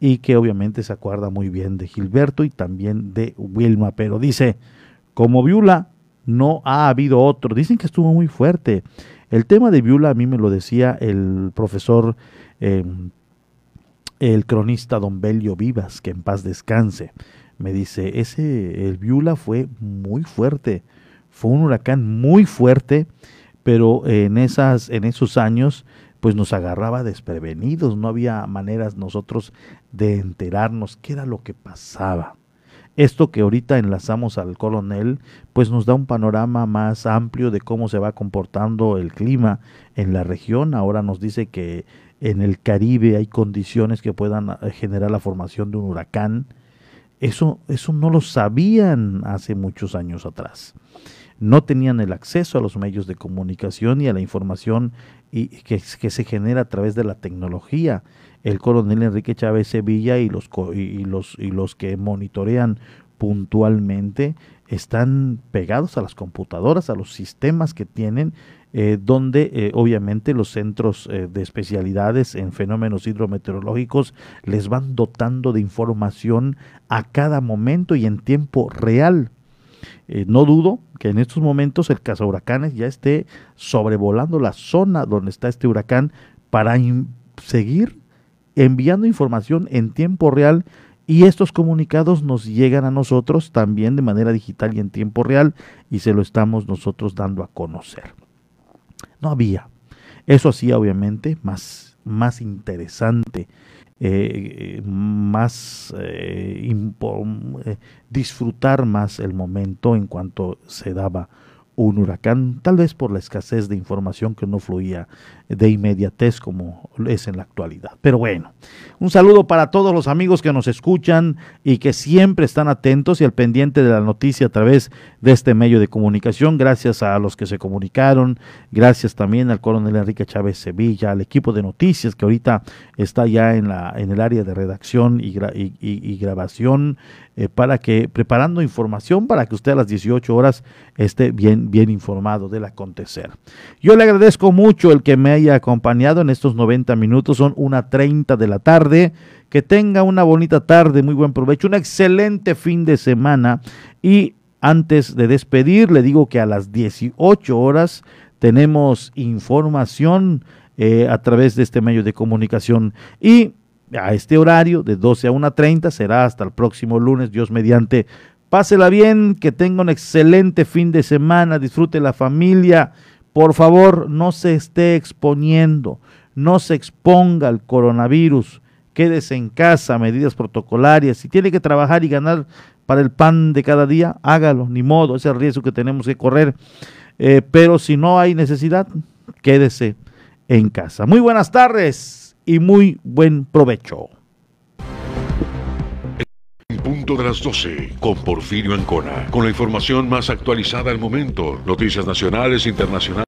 y que obviamente se acuerda muy bien de Gilberto y también de Wilma, pero dice, como Viula no ha habido otro, dicen que estuvo muy fuerte. El tema de Viula a mí me lo decía el profesor, em, el cronista Don Belio Vivas, que en paz descanse. Me dice, ese, el Viula fue muy fuerte, fue un huracán muy fuerte, pero en, esas, en esos años pues nos agarraba desprevenidos, no había maneras nosotros de enterarnos qué era lo que pasaba. Esto que ahorita enlazamos al coronel, pues nos da un panorama más amplio de cómo se va comportando el clima en la región. Ahora nos dice que en el Caribe hay condiciones que puedan eh, generar la formación de un huracán. Eso, eso no lo sabían hace muchos años atrás no tenían el acceso a los medios de comunicación y a la información y que, se genera a través de la tecnología. El coronel Enrique Chávez Sevilla y los, y los, y los que monitorean puntualmente están pegados a las computadoras, a los sistemas que tienen, eh, donde eh, obviamente los centros eh, de especialidades en fenómenos hidrometeorológicos les van dotando de información a cada momento y en tiempo real eh, no dudo que en estos momentos el huracanes ya esté sobrevolando la zona donde está este huracán para seguir enviando información en tiempo real y estos comunicados nos llegan a nosotros también de manera digital y en tiempo real y se lo estamos nosotros dando a conocer. No había. Eso hacía obviamente más, más interesante eh, más eh, eh, disfrutar más el momento en cuanto se daba un huracán, tal vez por la escasez de información que no fluía de inmediatez como es en la actualidad. Pero bueno, un saludo para todos los amigos que nos escuchan y que siempre están atentos y al pendiente de la noticia a través de este medio de comunicación. Gracias a los que se comunicaron, gracias también al coronel Enrique Chávez Sevilla, al equipo de noticias que ahorita está ya en, la, en el área de redacción y, grabación eh, para que, preparando información para que usted a las 18 horas esté bien, bien informado del acontecer. Yo le agradezco mucho el que me haya acompañado en estos 90 minutos, son una 30 de la tarde. Que tenga una bonita tarde, muy buen provecho, un excelente fin de semana y antes de despedir, le digo que a las 18 horas tenemos información eh, a través de este medio de comunicación y a este horario de 12 a 1.30 será hasta el próximo lunes, Dios mediante, Pásela bien, que tenga un excelente fin de semana, disfrute la familia. Por favor, no se esté exponiendo, no se exponga al coronavirus. Quédese en casa, medidas protocolarias. Si tiene que trabajar y ganar para el pan de cada día, hágalo, ni modo, ese riesgo que tenemos que correr. Eh, pero si no hay necesidad, quédese en casa. Muy buenas tardes y muy buen provecho. Punto de las 12 con Porfirio con la información más actualizada al momento, noticias nacionales, internacionales.